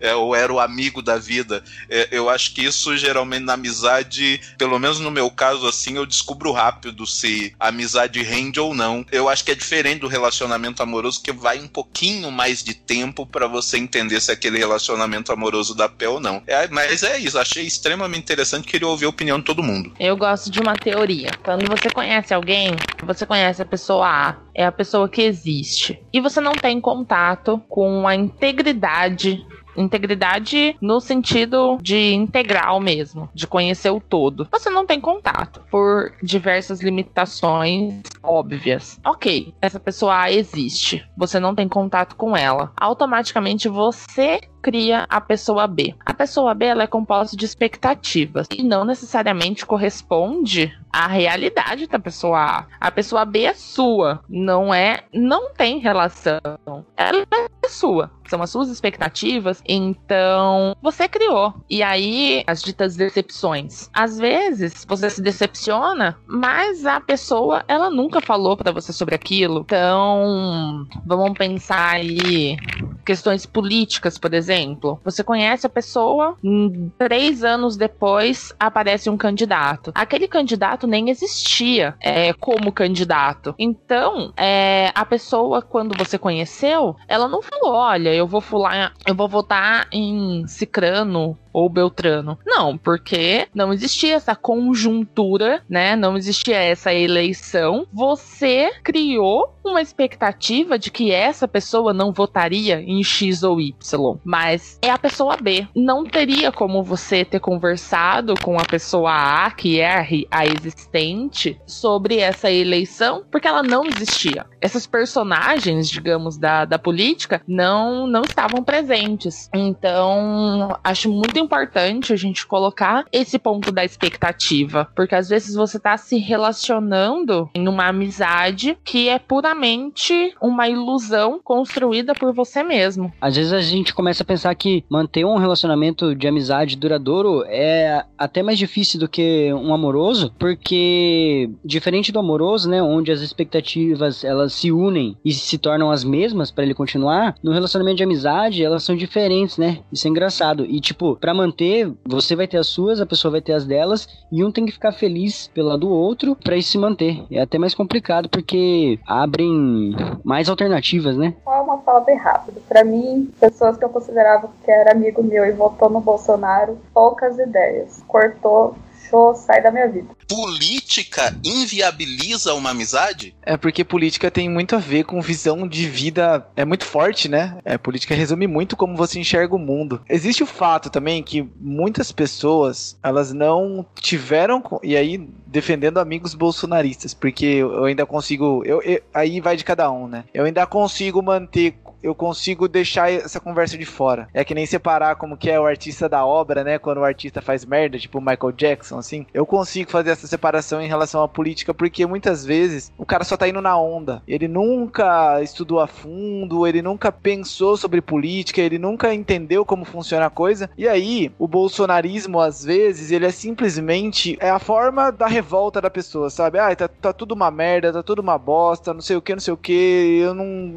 é, ou era o amigo da vida. É, eu acho que isso geralmente na amizade, pelo menos no meu caso, assim, eu descubro rápido se a amizade rende ou não. Eu acho que é diferente do relacionamento amoroso que vai um pouquinho mais de tempo para você entender se aquele relacionamento amoroso dá pé ou não. É, mas é isso, achei extremamente interessante, queria ouvir a opinião de todo mundo. Eu gosto de uma teoria. Quando você conhece alguém, você conhece a pessoa A, é a pessoa que existe, e você não tem contato com a integridade Integridade no sentido de integral mesmo, de conhecer o todo. Você não tem contato por diversas limitações óbvias. Ok, essa pessoa existe. Você não tem contato com ela. Automaticamente você cria a pessoa B. A pessoa B ela é composta de expectativas e não necessariamente corresponde à realidade da pessoa A. A pessoa B é sua, não é, não tem relação. Ela é sua são as suas expectativas, então você criou. E aí, as ditas decepções. Às vezes, você se decepciona, mas a pessoa, ela nunca falou para você sobre aquilo. Então, vamos pensar aí questões políticas, por exemplo. Você conhece a pessoa, três anos depois aparece um candidato. Aquele candidato nem existia é, como candidato. Então, é, a pessoa, quando você conheceu, ela não falou: olha, eu vou fular, eu vou votar em Cicrano ou Beltrano. Não, porque não existia essa conjuntura, né? Não existia essa eleição. Você criou uma expectativa de que essa pessoa não votaria em X ou Y, mas é a pessoa B. Não teria como você ter conversado com a pessoa A, que é a existente, sobre essa eleição, porque ela não existia. Essas personagens, digamos, da, da política não, não estavam presentes. Então, acho muito importante a gente colocar esse ponto da expectativa, porque às vezes você tá se relacionando em uma amizade que é puramente uma ilusão construída por você mesmo. Às vezes a gente começa a pensar que manter um relacionamento de amizade duradouro é até mais difícil do que um amoroso, porque diferente do amoroso, né, onde as expectativas elas se unem e se tornam as mesmas para ele continuar, no relacionamento de amizade elas são diferentes, né? Isso é engraçado. E tipo, para manter, você vai ter as suas, a pessoa vai ter as delas, e um tem que ficar feliz pela do outro para isso se manter. É até mais complicado porque abrem mais alternativas, né? Só uma fala bem rápida. Para mim, pessoas que eu considerava que era amigo meu e votou no Bolsonaro, poucas ideias. Cortou sai da minha vida. Política inviabiliza uma amizade? É porque política tem muito a ver com visão de vida. É muito forte, né? É, política resume muito como você enxerga o mundo. Existe o fato também que muitas pessoas elas não tiveram. E aí, defendendo amigos bolsonaristas, porque eu ainda consigo. Eu, eu, aí vai de cada um, né? Eu ainda consigo manter eu consigo deixar essa conversa de fora. É que nem separar como que é o artista da obra, né? Quando o artista faz merda, tipo o Michael Jackson, assim. Eu consigo fazer essa separação em relação à política, porque muitas vezes o cara só tá indo na onda. Ele nunca estudou a fundo, ele nunca pensou sobre política, ele nunca entendeu como funciona a coisa. E aí, o bolsonarismo, às vezes, ele é simplesmente é a forma da revolta da pessoa, sabe? Ah, tá, tá tudo uma merda, tá tudo uma bosta, não sei o que, não sei o que, eu não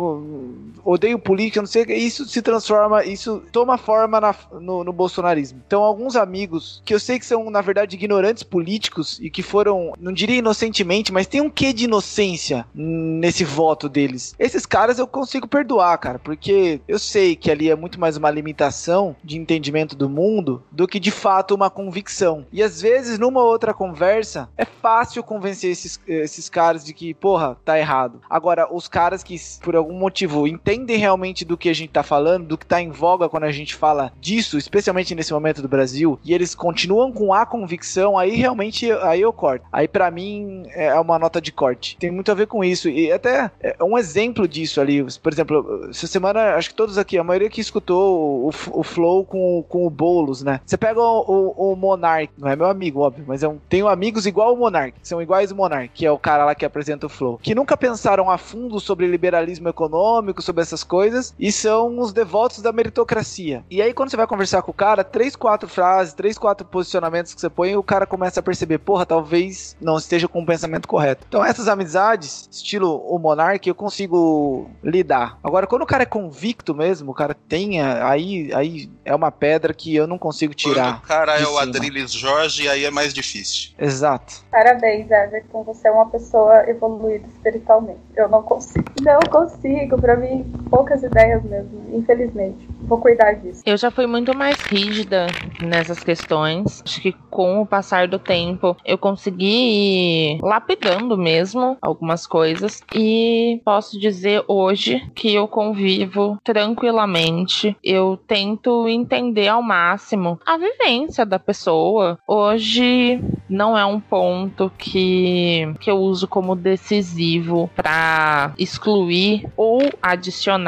odeio meio política, não sei, isso se transforma, isso toma forma na, no, no, bolsonarismo. Então, alguns amigos que eu sei que são, na verdade, ignorantes políticos e que foram, não diria inocentemente, mas tem um quê de inocência nesse voto deles. Esses caras eu consigo perdoar, cara, porque eu sei que ali é muito mais uma limitação de entendimento do mundo do que de fato uma convicção. E às vezes, numa outra conversa, é fácil convencer esses, esses caras de que, porra, tá errado. Agora, os caras que, por algum motivo, entendem realmente do que a gente tá falando, do que tá em voga quando a gente fala disso, especialmente nesse momento do Brasil, e eles continuam com a convicção, aí realmente aí eu corto. Aí para mim é uma nota de corte. Tem muito a ver com isso. E até é um exemplo disso ali. Por exemplo, essa semana, acho que todos aqui, a maioria que escutou o, o Flow com, com o Boulos, né? Você pega o, o, o Monark, não é meu amigo, óbvio, mas é um, tenho amigos igual o Monark, são iguais o Monark, que é o cara lá que apresenta o Flow, que nunca pensaram a fundo sobre liberalismo econômico, sobre essas coisas e são os devotos da meritocracia. E aí, quando você vai conversar com o cara, três, quatro frases, três, quatro posicionamentos que você põe, o cara começa a perceber, porra, talvez não esteja com o pensamento correto. Então, essas amizades, estilo o Monark, eu consigo lidar. Agora, quando o cara é convicto mesmo, o cara tem, aí, aí é uma pedra que eu não consigo tirar. Quando o cara é o Adriles Jorge, aí é mais difícil. Exato. Parabéns, Everton. Você é uma pessoa evoluída espiritualmente. Eu não consigo. Não consigo. Pra mim, poucas ideias mesmo, infelizmente. Vou cuidar disso. Eu já fui muito mais rígida nessas questões. Acho que com o passar do tempo eu consegui ir lapidando mesmo algumas coisas e posso dizer hoje que eu convivo tranquilamente. Eu tento entender ao máximo a vivência da pessoa. Hoje não é um ponto que, que eu uso como decisivo para excluir ou adicionar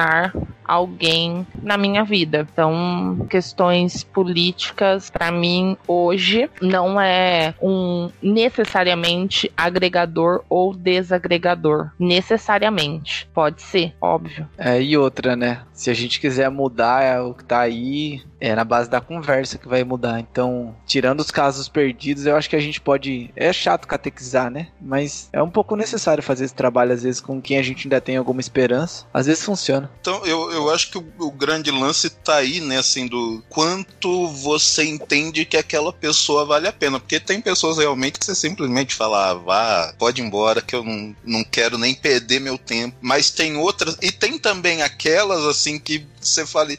alguém na minha vida. Então, questões políticas para mim hoje não é um necessariamente agregador ou desagregador, necessariamente. Pode ser, óbvio. É, e outra, né? Se a gente quiser mudar o que tá aí, é na base da conversa que vai mudar. Então, tirando os casos perdidos, eu acho que a gente pode. É chato catequizar, né? Mas é um pouco necessário fazer esse trabalho, às vezes, com quem a gente ainda tem alguma esperança. Às vezes funciona. Então, eu, eu acho que o, o grande lance tá aí, né? Assim, do quanto você entende que aquela pessoa vale a pena. Porque tem pessoas realmente que você simplesmente fala, ah, vá, pode ir embora, que eu não, não quero nem perder meu tempo. Mas tem outras. E tem também aquelas, assim, que você fala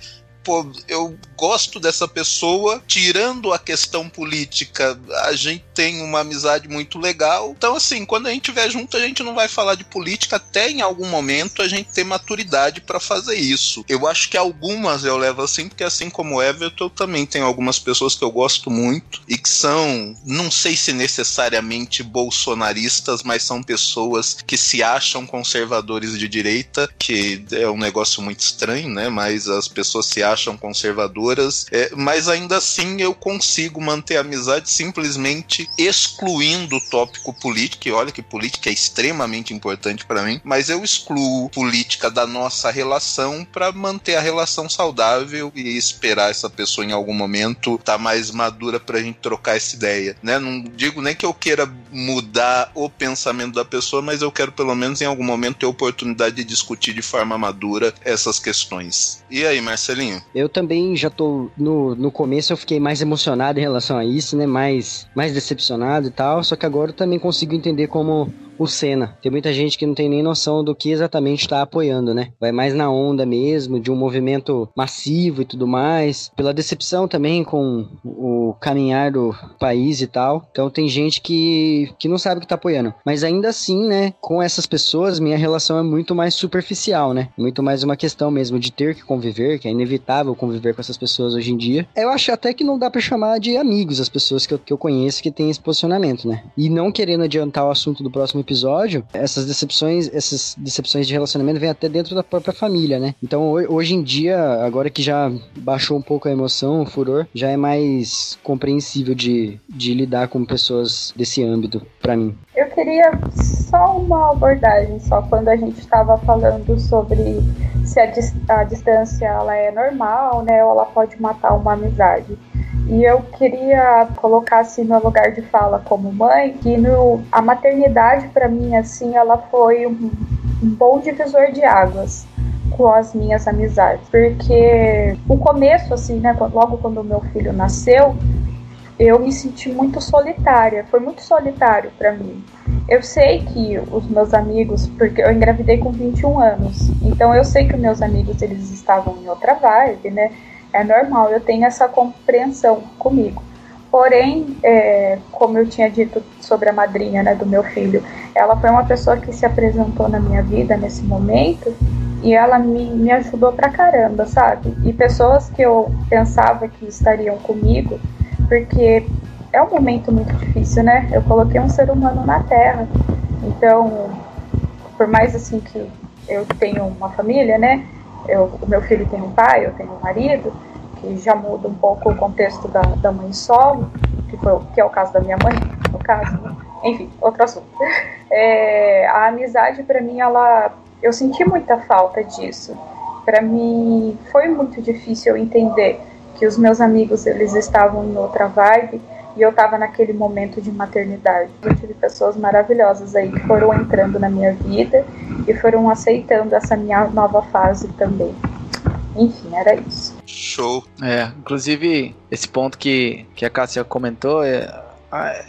pô, eu gosto dessa pessoa, tirando a questão política, a gente tem uma amizade muito legal. Então, assim, quando a gente estiver junto, a gente não vai falar de política até em algum momento a gente ter maturidade para fazer isso. Eu acho que algumas eu levo assim, porque assim como o Everton, eu também tenho algumas pessoas que eu gosto muito e que são, não sei se necessariamente bolsonaristas, mas são pessoas que se acham conservadores de direita, que é um negócio muito estranho, né? Mas as pessoas se acham conservadoras, é, mas ainda assim eu consigo manter a amizade simplesmente excluindo o tópico político, e olha que política é extremamente importante para mim, mas eu excluo política da nossa relação para manter a relação saudável e esperar essa pessoa em algum momento estar tá mais madura pra gente trocar essa ideia, né? Não digo nem que eu queira mudar o pensamento da pessoa, mas eu quero pelo menos em algum momento ter oportunidade de discutir de forma madura essas questões. E aí, Marcelinho? Eu também já tô no, no começo eu fiquei mais emocionado em relação a isso, né? Mais mais decepcionado e tal, só que agora eu também consigo entender como o Senna. Tem muita gente que não tem nem noção do que exatamente está apoiando, né? Vai mais na onda mesmo, de um movimento massivo e tudo mais. Pela decepção também com o caminhar do país e tal. Então tem gente que, que não sabe o que está apoiando. Mas ainda assim, né? Com essas pessoas, minha relação é muito mais superficial, né? Muito mais uma questão mesmo de ter que conviver, que é inevitável conviver com essas pessoas hoje em dia. Eu acho até que não dá para chamar de amigos as pessoas que eu, que eu conheço que têm esse posicionamento, né? E não querendo adiantar o assunto do próximo episódio, essas decepções, essas decepções de relacionamento vêm até dentro da própria família, né? Então hoje em dia, agora que já baixou um pouco a emoção, o furor, já é mais compreensível de, de lidar com pessoas desse âmbito, para mim. Eu queria só uma abordagem, só quando a gente estava falando sobre se a, a distância ela é normal, né, ou ela pode matar uma amizade. E eu queria colocar assim no lugar de fala como mãe que no, a maternidade para mim assim ela foi um, um bom divisor de águas com as minhas amizades, porque o começo assim, né, logo quando o meu filho nasceu, eu me senti muito solitária, foi muito solitário para mim. Eu sei que os meus amigos, porque eu engravidei com 21 anos, então eu sei que os meus amigos eles estavam em outra vibe, né? É normal, eu tenho essa compreensão comigo. Porém, é, como eu tinha dito sobre a madrinha né, do meu filho, ela foi uma pessoa que se apresentou na minha vida nesse momento e ela me, me ajudou pra caramba, sabe? E pessoas que eu pensava que estariam comigo, porque é um momento muito difícil, né? Eu coloquei um ser humano na Terra, então, por mais assim que eu tenho uma família, né? Eu, o meu filho tem um pai, eu tenho um marido, que já muda um pouco o contexto da, da mãe solo, que, foi, que é o caso da minha mãe, [LAUGHS] no caso, né? enfim, outro assunto. [LAUGHS] É, a amizade, para mim, ela, eu senti muita falta disso. Para mim, foi muito difícil entender que os meus amigos eles estavam em outra vibe e eu estava naquele momento de maternidade. Eu tive pessoas maravilhosas aí que foram entrando na minha vida e foram aceitando essa minha nova fase também. Enfim, era isso. Show. É, inclusive, esse ponto que, que a Cássia comentou é,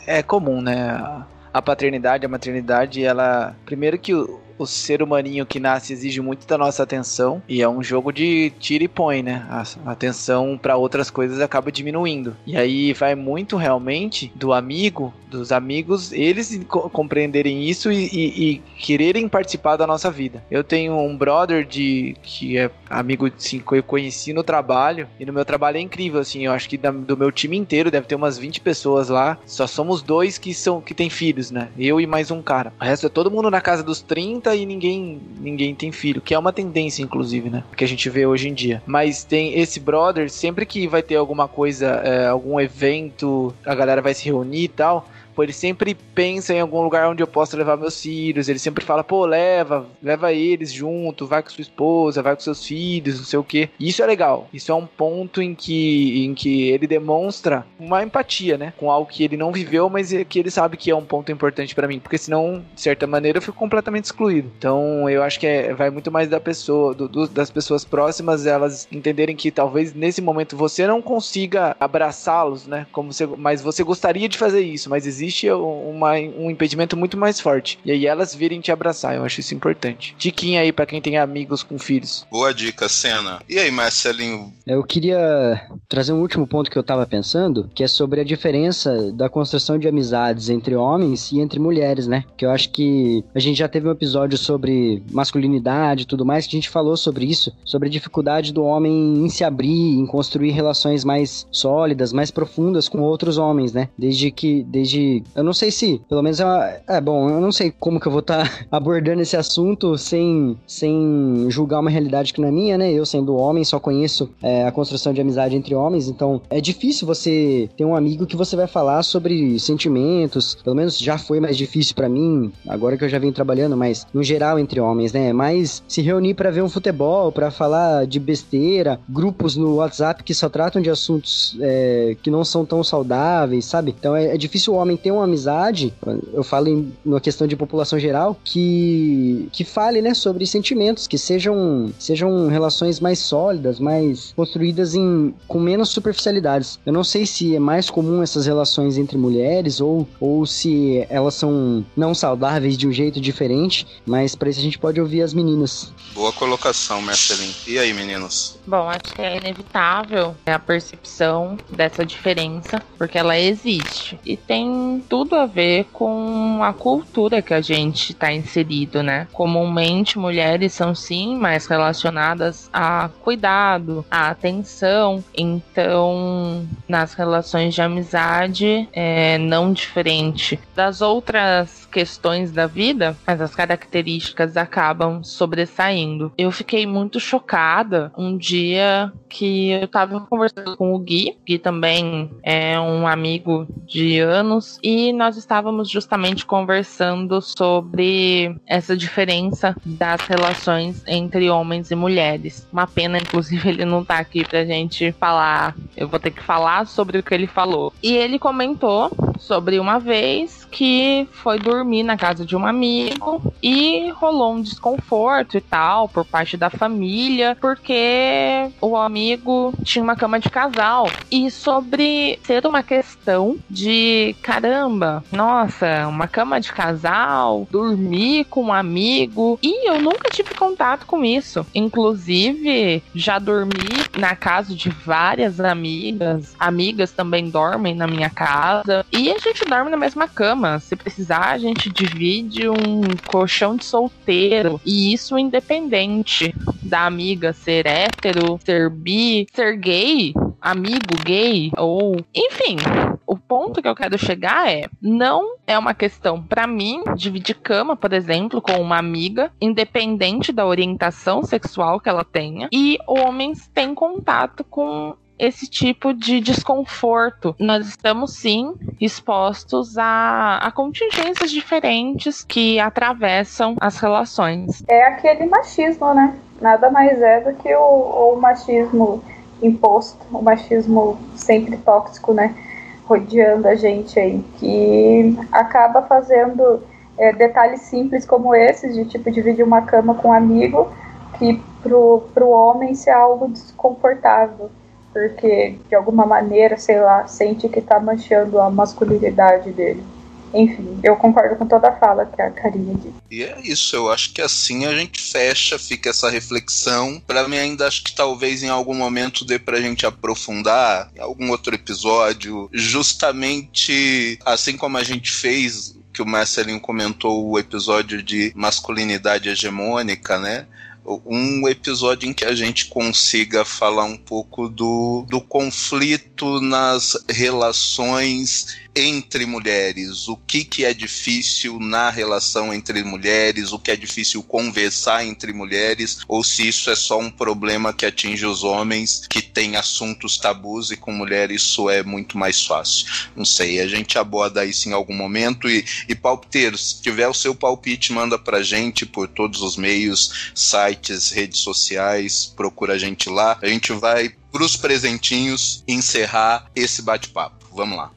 é comum, né? A paternidade, a maternidade, ela. Primeiro que o, o ser humaninho que nasce exige muito da nossa atenção e é um jogo de tira e põe, né? A atenção para outras coisas acaba diminuindo. E aí vai muito realmente do amigo, dos amigos, eles compreenderem isso e, e, e quererem participar da nossa vida. Eu tenho um brother de que é amigo assim, que eu conheci no trabalho e no meu trabalho é incrível assim, eu acho que da, do meu time inteiro deve ter umas 20 pessoas lá, só somos dois que são que têm filhos, né? Eu e mais um cara. O resto é todo mundo na casa dos 30 e ninguém ninguém tem filho, que é uma tendência, inclusive, né? Que a gente vê hoje em dia. Mas tem esse brother, sempre que vai ter alguma coisa, é, algum evento, a galera vai se reunir e tal Pô, ele sempre pensa em algum lugar onde eu posso levar meus filhos. Ele sempre fala, pô, leva, leva eles junto, vai com sua esposa, vai com seus filhos, não sei o quê. isso é legal. Isso é um ponto em que, em que ele demonstra uma empatia, né? Com algo que ele não viveu, mas é que ele sabe que é um ponto importante para mim. Porque senão, de certa maneira, eu fico completamente excluído. Então, eu acho que é, vai muito mais da pessoa, do, do, das pessoas próximas, elas entenderem que talvez nesse momento você não consiga abraçá-los, né? Como você, mas você gostaria de fazer isso, mas existe existe uma, um impedimento muito mais forte. E aí elas virem te abraçar, eu acho isso importante. Diquinha aí para quem tem amigos com filhos. Boa dica, Cena. E aí, Marcelinho? Eu queria trazer um último ponto que eu tava pensando, que é sobre a diferença da construção de amizades entre homens e entre mulheres, né? Que eu acho que a gente já teve um episódio sobre masculinidade e tudo mais, que a gente falou sobre isso, sobre a dificuldade do homem em se abrir, em construir relações mais sólidas, mais profundas com outros homens, né? Desde que, desde eu não sei se, pelo menos é, uma, é bom, eu não sei como que eu vou estar tá [LAUGHS] abordando esse assunto sem, sem julgar uma realidade que não é minha, né? Eu sendo homem só conheço é, a construção de amizade entre homens, então é difícil você ter um amigo que você vai falar sobre sentimentos, pelo menos já foi mais difícil para mim, agora que eu já venho trabalhando, mas no geral entre homens, né? Mas se reunir para ver um futebol, para falar de besteira, grupos no WhatsApp que só tratam de assuntos é, que não são tão saudáveis, sabe? Então é, é difícil o homem ter uma amizade, eu falo em uma questão de população geral, que, que fale, né, sobre sentimentos, que sejam, sejam relações mais sólidas, mais construídas em, com menos superficialidades. Eu não sei se é mais comum essas relações entre mulheres ou, ou se elas são não saudáveis de um jeito diferente, mas para isso a gente pode ouvir as meninas. Boa colocação, Marcelinho. E aí, meninos? Bom, acho que é inevitável a percepção dessa diferença, porque ela existe. E tem tudo a ver com a cultura que a gente está inserido, né? Comumente, mulheres são sim mais relacionadas a cuidado, a atenção. Então, nas relações de amizade, é não diferente das outras questões da vida, mas as características acabam sobressaindo. Eu fiquei muito chocada um dia que eu tava conversando com o Gui, Gui também é um amigo de anos, e nós estávamos justamente conversando sobre essa diferença das relações entre homens e mulheres. Uma pena, inclusive, ele não tá aqui pra gente falar. Eu vou ter que falar sobre o que ele falou. E ele comentou sobre uma vez que foi dormir na casa de um amigo e rolou um desconforto e tal por parte da família, porque o amigo tinha uma cama de casal. E sobre ser uma questão de caramba, nossa, uma cama de casal, dormir com um amigo. E eu nunca tive contato com isso. Inclusive, já dormi na casa de várias amigas. Amigas também dormem na minha casa. E a gente dorme na mesma cama. Se precisar, a gente divide um colchão de solteiro. E isso independente da amiga ser hétero, ser bi, ser gay, amigo gay, ou. Enfim, o ponto que eu quero chegar é: não é uma questão para mim dividir cama, por exemplo, com uma amiga, independente da orientação sexual que ela tenha, e homens têm contato com esse tipo de desconforto. Nós estamos sim expostos a, a contingências diferentes que atravessam as relações. É aquele machismo, né? Nada mais é do que o, o machismo imposto, o machismo sempre tóxico, né? Rodeando a gente aí, que acaba fazendo é, detalhes simples como esses, de tipo dividir uma cama com um amigo, que pro, pro homem é algo desconfortável porque de alguma maneira, sei lá, sente que tá manchando a masculinidade dele. Enfim, eu concordo com toda a fala que a Karine disse. E é isso, eu acho que assim a gente fecha, fica essa reflexão. Para mim, ainda acho que talvez em algum momento dê pra gente aprofundar em algum outro episódio, justamente assim como a gente fez, que o Marcelinho comentou o episódio de masculinidade hegemônica, né? Um episódio em que a gente consiga falar um pouco do, do conflito nas relações entre mulheres, o que, que é difícil na relação entre mulheres, o que é difícil conversar entre mulheres, ou se isso é só um problema que atinge os homens que têm assuntos tabus e com mulheres isso é muito mais fácil. Não sei, a gente aborda isso em algum momento e, e palpiteiro, se tiver o seu palpite, manda pra gente por todos os meios, sites, redes sociais, procura a gente lá. A gente vai pros presentinhos encerrar esse bate-papo. Vamos lá.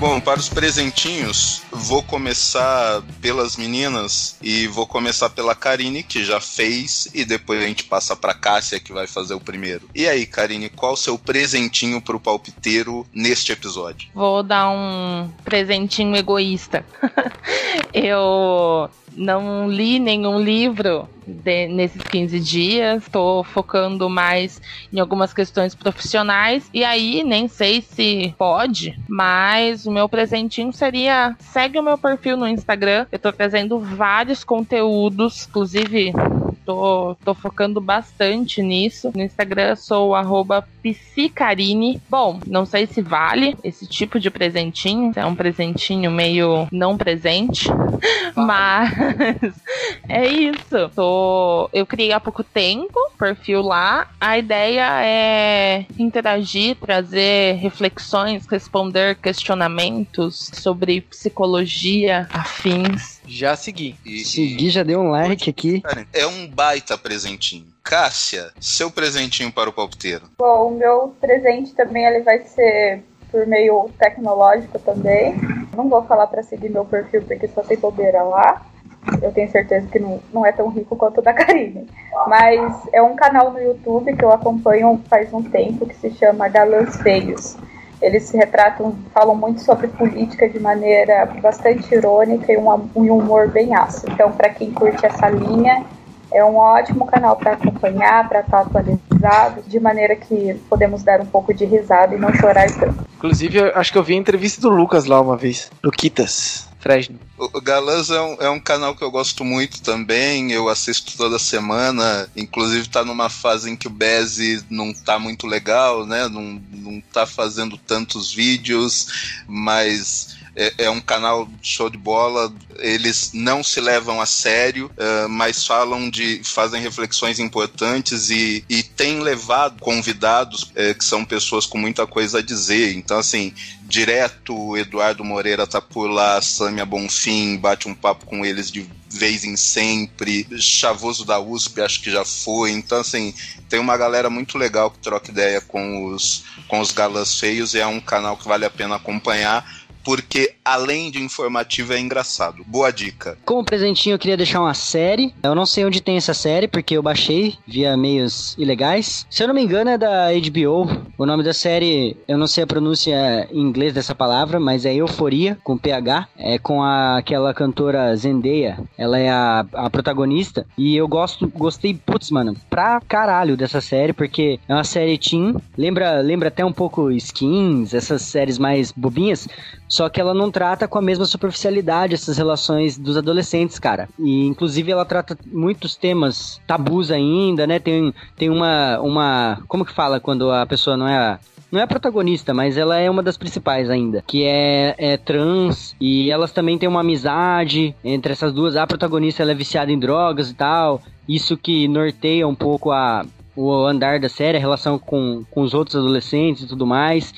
Bom, para os presentinhos, vou começar pelas meninas e vou começar pela Karine, que já fez, e depois a gente passa para Cássia, que vai fazer o primeiro. E aí, Karine, qual o seu presentinho para o palpiteiro neste episódio? Vou dar um presentinho egoísta. [LAUGHS] Eu não li nenhum livro de, nesses 15 dias, estou focando mais em algumas questões profissionais e aí nem sei se pode, mas o meu presentinho seria segue o meu perfil no Instagram. Eu estou trazendo vários conteúdos, inclusive tô, tô focando bastante nisso. No Instagram sou arroba psicarine. Bom, não sei se vale esse tipo de presentinho, é um presentinho meio não presente, [LAUGHS] mas [LAUGHS] é isso. Tô, eu criei há pouco tempo perfil lá. A ideia é interagir, trazer reflexões, responder questionamentos sobre psicologia, afins. Já segui. E, Segui, já deu um like aqui. É um baita presentinho. Cássia, seu presentinho para o palpiteiro. Bom, o meu presente também ele vai ser por meio tecnológico também. Não vou falar para seguir meu perfil porque só tem bobeira lá. Eu tenho certeza que não, não é tão rico quanto o da Karine. Mas é um canal no YouTube que eu acompanho faz um tempo que se chama Galãs Feios. Eles se retratam, falam muito sobre política de maneira bastante irônica e um, um humor bem ácido. Então, para quem curte essa linha, é um ótimo canal para acompanhar, para estar atualizado, de maneira que podemos dar um pouco de risada e não chorar tanto. Inclusive, acho que eu vi a entrevista do Lucas lá uma vez, Luquitas. Fresno. O Galãs é um, é um canal que eu gosto muito também, eu assisto toda semana, inclusive tá numa fase em que o Bezzi não tá muito legal, né? Não, não tá fazendo tantos vídeos, mas é, é, um canal show de bola. Eles não se levam a sério, uh, mas falam de. fazem reflexões importantes e, e têm levado convidados uh, que são pessoas com muita coisa a dizer. Então, assim, direto Eduardo Moreira tá por lá, a Sâmia Bonfim bate um papo com eles de vez em sempre, Chavoso da USP acho que já foi, então assim, tem uma galera muito legal que troca ideia com os, com os galãs feios e é um canal que vale a pena acompanhar porque além de informativo é engraçado. Boa dica. Como presentinho eu queria deixar uma série. Eu não sei onde tem essa série porque eu baixei via meios ilegais. Se eu não me engano é da HBO. O nome da série, eu não sei a pronúncia em inglês dessa palavra, mas é Euforia com PH. É com a, aquela cantora Zendaya. Ela é a, a protagonista e eu gosto, gostei, putz, mano, pra caralho dessa série porque é uma série teen. Lembra, lembra até um pouco Skins, essas séries mais bobinhas, só que ela não trata com a mesma superficialidade essas relações dos adolescentes, cara. E inclusive ela trata muitos temas tabus ainda, né? Tem, tem uma, uma. Como que fala quando a pessoa não é a, não é a protagonista, mas ela é uma das principais ainda, que é, é, trans e elas também têm uma amizade entre essas duas. A protagonista ela é viciada em drogas e tal, isso que norteia um pouco a, o andar da série, a relação com, com os outros adolescentes e tudo mais.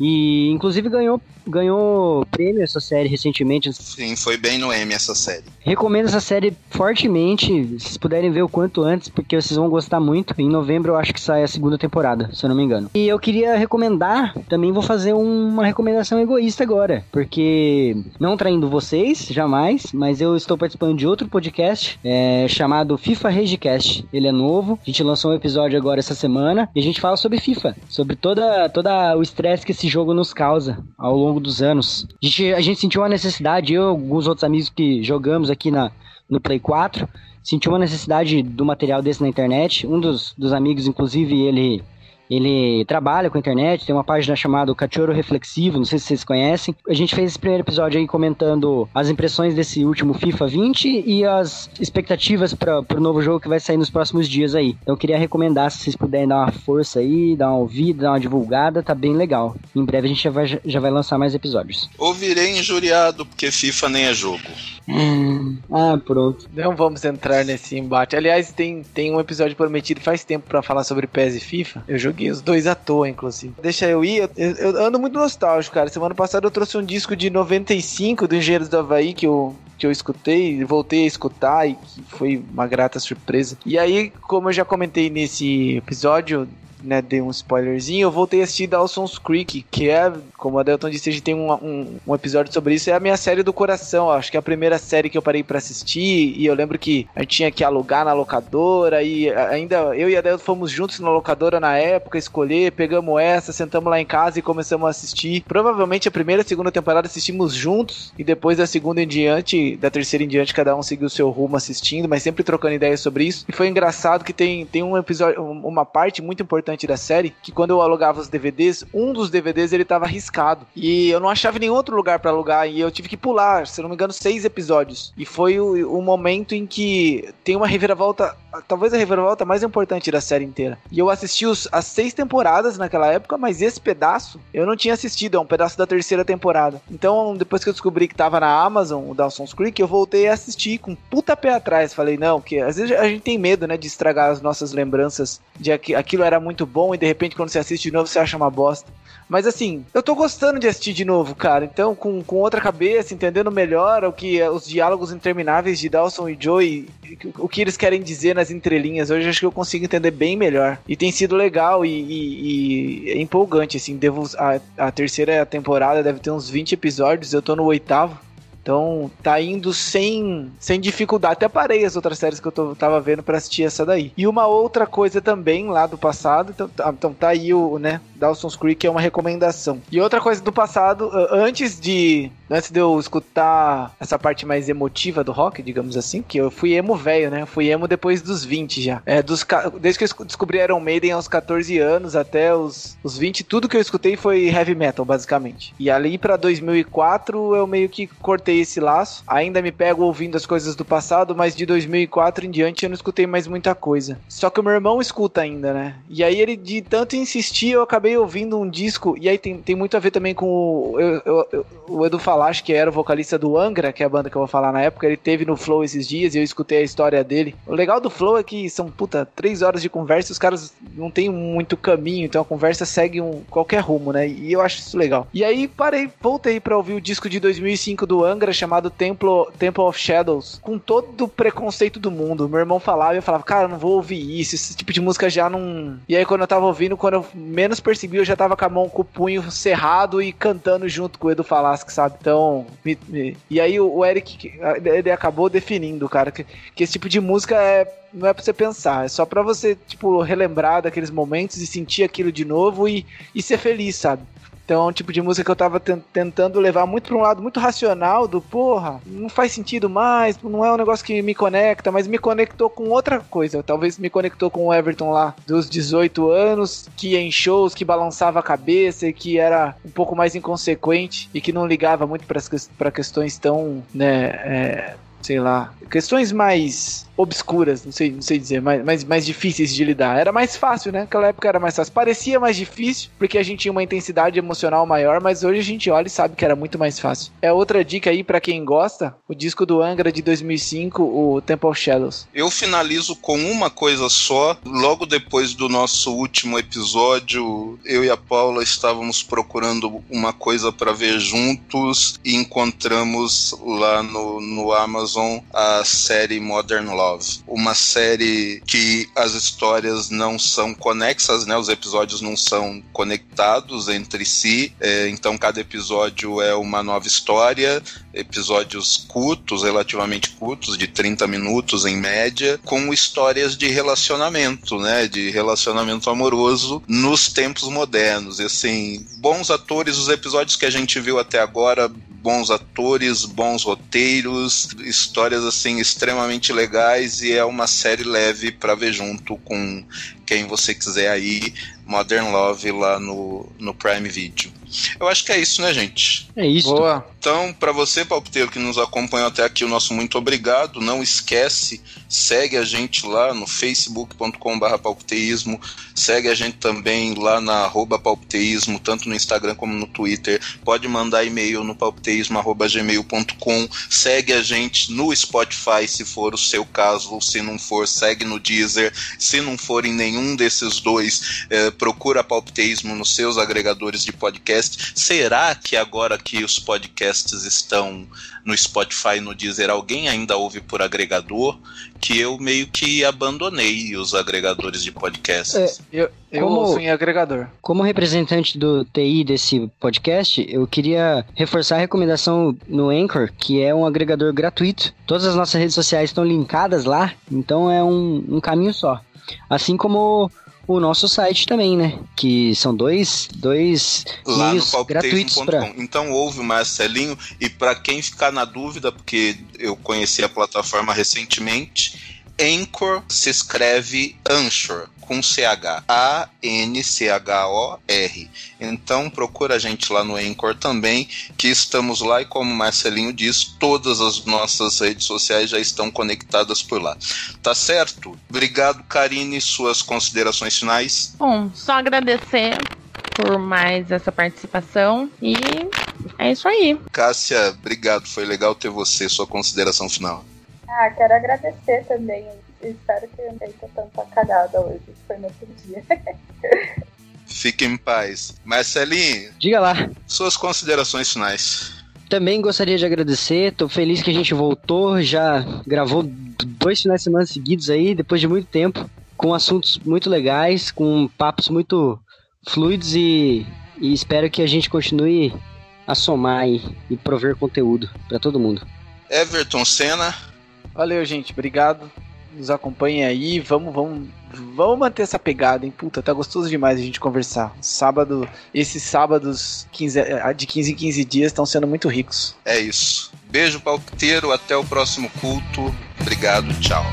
E inclusive ganhou ganhou prêmio essa série recentemente. Sim, foi bem no M essa série. Recomendo essa série fortemente, se vocês puderem ver o quanto antes, porque vocês vão gostar muito. Em novembro eu acho que sai a segunda temporada, se eu não me engano. E eu queria recomendar, também vou fazer uma recomendação egoísta agora, porque não traindo vocês, jamais, mas eu estou participando de outro podcast é, chamado FIFA Regicast. Ele é novo, a gente lançou um episódio agora essa semana e a gente fala sobre FIFA, sobre toda, toda o estresse que esse jogo nos causa ao longo longo dos anos. A gente, a gente sentiu uma necessidade, eu e alguns outros amigos que jogamos aqui na, no Play 4, sentiu uma necessidade do material desse na internet. Um dos, dos amigos, inclusive, ele ele trabalha com a internet, tem uma página chamada Cachorro Reflexivo, não sei se vocês conhecem. A gente fez esse primeiro episódio aí comentando as impressões desse último FIFA 20 e as expectativas para o novo jogo que vai sair nos próximos dias aí. Então eu queria recomendar, se vocês puderem dar uma força aí, dar uma ouvida, dar uma divulgada, tá bem legal. Em breve a gente já vai, já vai lançar mais episódios. Ouvirei injuriado, porque FIFA nem é jogo. Hum, ah, pronto. Não vamos entrar nesse embate. Aliás, tem, tem um episódio prometido faz tempo para falar sobre PES e FIFA. Eu joguei joguei os dois à toa, inclusive. Deixa eu ir, eu, eu, ando muito nostálgico, cara. Semana passada eu trouxe um disco de 95 do Engenheiros do Havaí que eu, que eu escutei, voltei a escutar e que foi uma grata surpresa. E aí, como eu já comentei nesse episódio, né, dei um spoilerzinho, eu voltei a assistir Dawson's Creek, que é, como a Delton disse, a gente tem um, um, um, episódio sobre isso, é a minha série do coração, acho que é a primeira série que eu parei para assistir, e eu lembro que a gente tinha que alugar na locadora, e ainda eu e a Delton fomos juntos na locadora na época, escolher, pegamos essa, sentamos lá em casa e começamos a assistir. Provavelmente a primeira e a segunda temporada assistimos juntos, e depois da segunda em diante, da terceira em diante, cada um seguiu seu rumo assistindo, mas sempre trocando ideias sobre isso. E foi engraçado que tem, tem um episódio, uma parte muito importante importante da série, que quando eu alugava os DVDs, um dos DVDs ele tava riscado. E eu não achava nenhum outro lugar para alugar. E eu tive que pular, se não me engano, seis episódios. E foi o, o momento em que tem uma reviravolta, talvez a reviravolta mais importante da série inteira. E eu assisti os, as seis temporadas naquela época, mas esse pedaço eu não tinha assistido, é um pedaço da terceira temporada. Então, depois que eu descobri que tava na Amazon, o Dawson's Creek, eu voltei a assistir com puta pé atrás. Falei, não, que às vezes a gente tem medo, né, de estragar as nossas lembranças de aquilo era muito bom e de repente quando você assiste de novo você acha uma bosta. Mas assim, eu tô gostando de assistir de novo, cara. Então, com, com outra cabeça, entendendo melhor o que os diálogos intermináveis de Dawson e Joey, o que eles querem dizer nas entrelinhas. Hoje acho que eu consigo entender bem melhor. E tem sido legal e, e, e é empolgante, assim. Devo, a, a terceira temporada deve ter uns 20 episódios, eu tô no oitavo. Então tá indo sem, sem dificuldade. Até parei as outras séries que eu tô, tava vendo para assistir essa daí. E uma outra coisa também lá do passado, então, tá, então tá aí o, né, Dawson's Creek é uma recomendação. E outra coisa do passado, antes de antes de eu escutar essa parte mais emotiva do rock, digamos assim, que eu fui emo velho, né? Eu fui emo depois dos 20 já. É, dos, desde que eu descobri Iron Maiden aos 14 anos até os, os 20, tudo que eu escutei foi heavy metal, basicamente. E ali para 2004 eu meio que cortei esse laço. Ainda me pego ouvindo as coisas do passado, mas de 2004 em diante eu não escutei mais muita coisa. Só que o meu irmão escuta ainda, né? E aí ele de tanto insistir, eu acabei ouvindo um disco, e aí tem, tem muito a ver também com o, eu, eu, o Edu Falache, que era o vocalista do Angra, que é a banda que eu vou falar na época, ele teve no Flow esses dias e eu escutei a história dele. O legal do Flow é que são, puta, três horas de conversa os caras não tem muito caminho, então a conversa segue um, qualquer rumo, né? E eu acho isso legal. E aí parei, voltei para ouvir o disco de 2005 do Angra chamado Temple, Temple of Shadows, com todo o preconceito do mundo. Meu irmão falava e eu falava, cara, não vou ouvir isso, esse tipo de música já não. E aí quando eu tava ouvindo, quando eu menos percebi, eu já tava com a mão com o punho cerrado e cantando junto com o Edu Falasque, sabe? Então, me, me... e aí o, o, Eric, ele acabou definindo, cara, que, que esse tipo de música é não é pra você pensar, é só pra você, tipo, relembrar daqueles momentos e sentir aquilo de novo e, e ser feliz, sabe? Então, é um tipo de música que eu tava tentando levar muito pra um lado muito racional do, porra, não faz sentido mais, não é um negócio que me conecta, mas me conectou com outra coisa. Talvez me conectou com o Everton lá dos 18 anos, que ia em shows, que balançava a cabeça e que era um pouco mais inconsequente e que não ligava muito para questões tão, né, é, sei lá, questões mais obscuras, não sei, não sei dizer, mais, mais, mais difíceis de lidar. Era mais fácil, né? Naquela época era mais fácil. Parecia mais difícil, porque a gente tinha uma intensidade emocional maior, mas hoje a gente olha e sabe que era muito mais fácil. É outra dica aí para quem gosta, o disco do Angra de 2005, o Temple of Shadows. Eu finalizo com uma coisa só. Logo depois do nosso último episódio, eu e a Paula estávamos procurando uma coisa para ver juntos e encontramos lá no, no Amazon a série Modern Love Love, uma série que as histórias não são conexas, né? Os episódios não são conectados entre si, é, então cada episódio é uma nova história, episódios curtos, relativamente curtos, de 30 minutos em média, com histórias de relacionamento, né? De relacionamento amoroso nos tempos modernos. E assim, bons atores, os episódios que a gente viu até agora, bons atores, bons roteiros, histórias assim extremamente legais e é uma série leve para ver junto com quem você quiser aí, Modern Love lá no, no Prime Video. Eu acho que é isso, né, gente? É isso. Boa. Então, para você, palpiteiro, que nos acompanhou até aqui, o nosso muito obrigado. Não esquece, segue a gente lá no facebook.com.br palpiteísmo, segue a gente também lá na arroba palpiteísmo, tanto no Instagram como no Twitter. Pode mandar e-mail no palpiteísmo.gmail.com, segue a gente no Spotify, se for o seu caso, se não for, segue no Deezer. Se não for em nenhum desses dois, eh, procura palpiteísmo nos seus agregadores de podcast. Será que agora que os podcasts estão no Spotify no Deezer, alguém ainda ouve por agregador? Que eu meio que abandonei os agregadores de podcasts. É, eu, eu como, ouço em agregador. Como representante do TI desse podcast, eu queria reforçar a recomendação no Anchor, que é um agregador gratuito. Todas as nossas redes sociais estão linkadas lá, então é um, um caminho só. Assim como o nosso site também, né? Que são dois, dois Lá meios gratuitos para. Então ouve o Marcelinho e para quem ficar na dúvida, porque eu conheci a plataforma recentemente, Anchor se escreve Anchor com CH. A-N-C-H-O-R. Então procura a gente lá no Anchor também, que estamos lá e como o Marcelinho diz, todas as nossas redes sociais já estão conectadas por lá. Tá certo? Obrigado, Karine, suas considerações finais. Bom, só agradecer por mais essa participação e é isso aí. Cássia, obrigado, foi legal ter você, sua consideração final. Ah, quero agradecer também. Espero que eu não tenha tanta cagada hoje. Foi meu dia. Fique em paz. Marcelinho. Diga lá. Suas considerações finais. Também gostaria de agradecer. Tô feliz que a gente voltou. Já gravou dois finais de semana seguidos aí, depois de muito tempo, com assuntos muito legais, com papos muito fluidos e, e espero que a gente continue a somar e, e prover conteúdo para todo mundo. Everton Senna. Valeu, gente. Obrigado. Nos acompanhem aí. Vamos, vamos, vamos manter essa pegada, hein? Puta, tá gostoso demais a gente conversar. Sábado, esses sábados 15, de 15 em 15 dias estão sendo muito ricos. É isso. Beijo palpiteiro, até o próximo culto. Obrigado, tchau.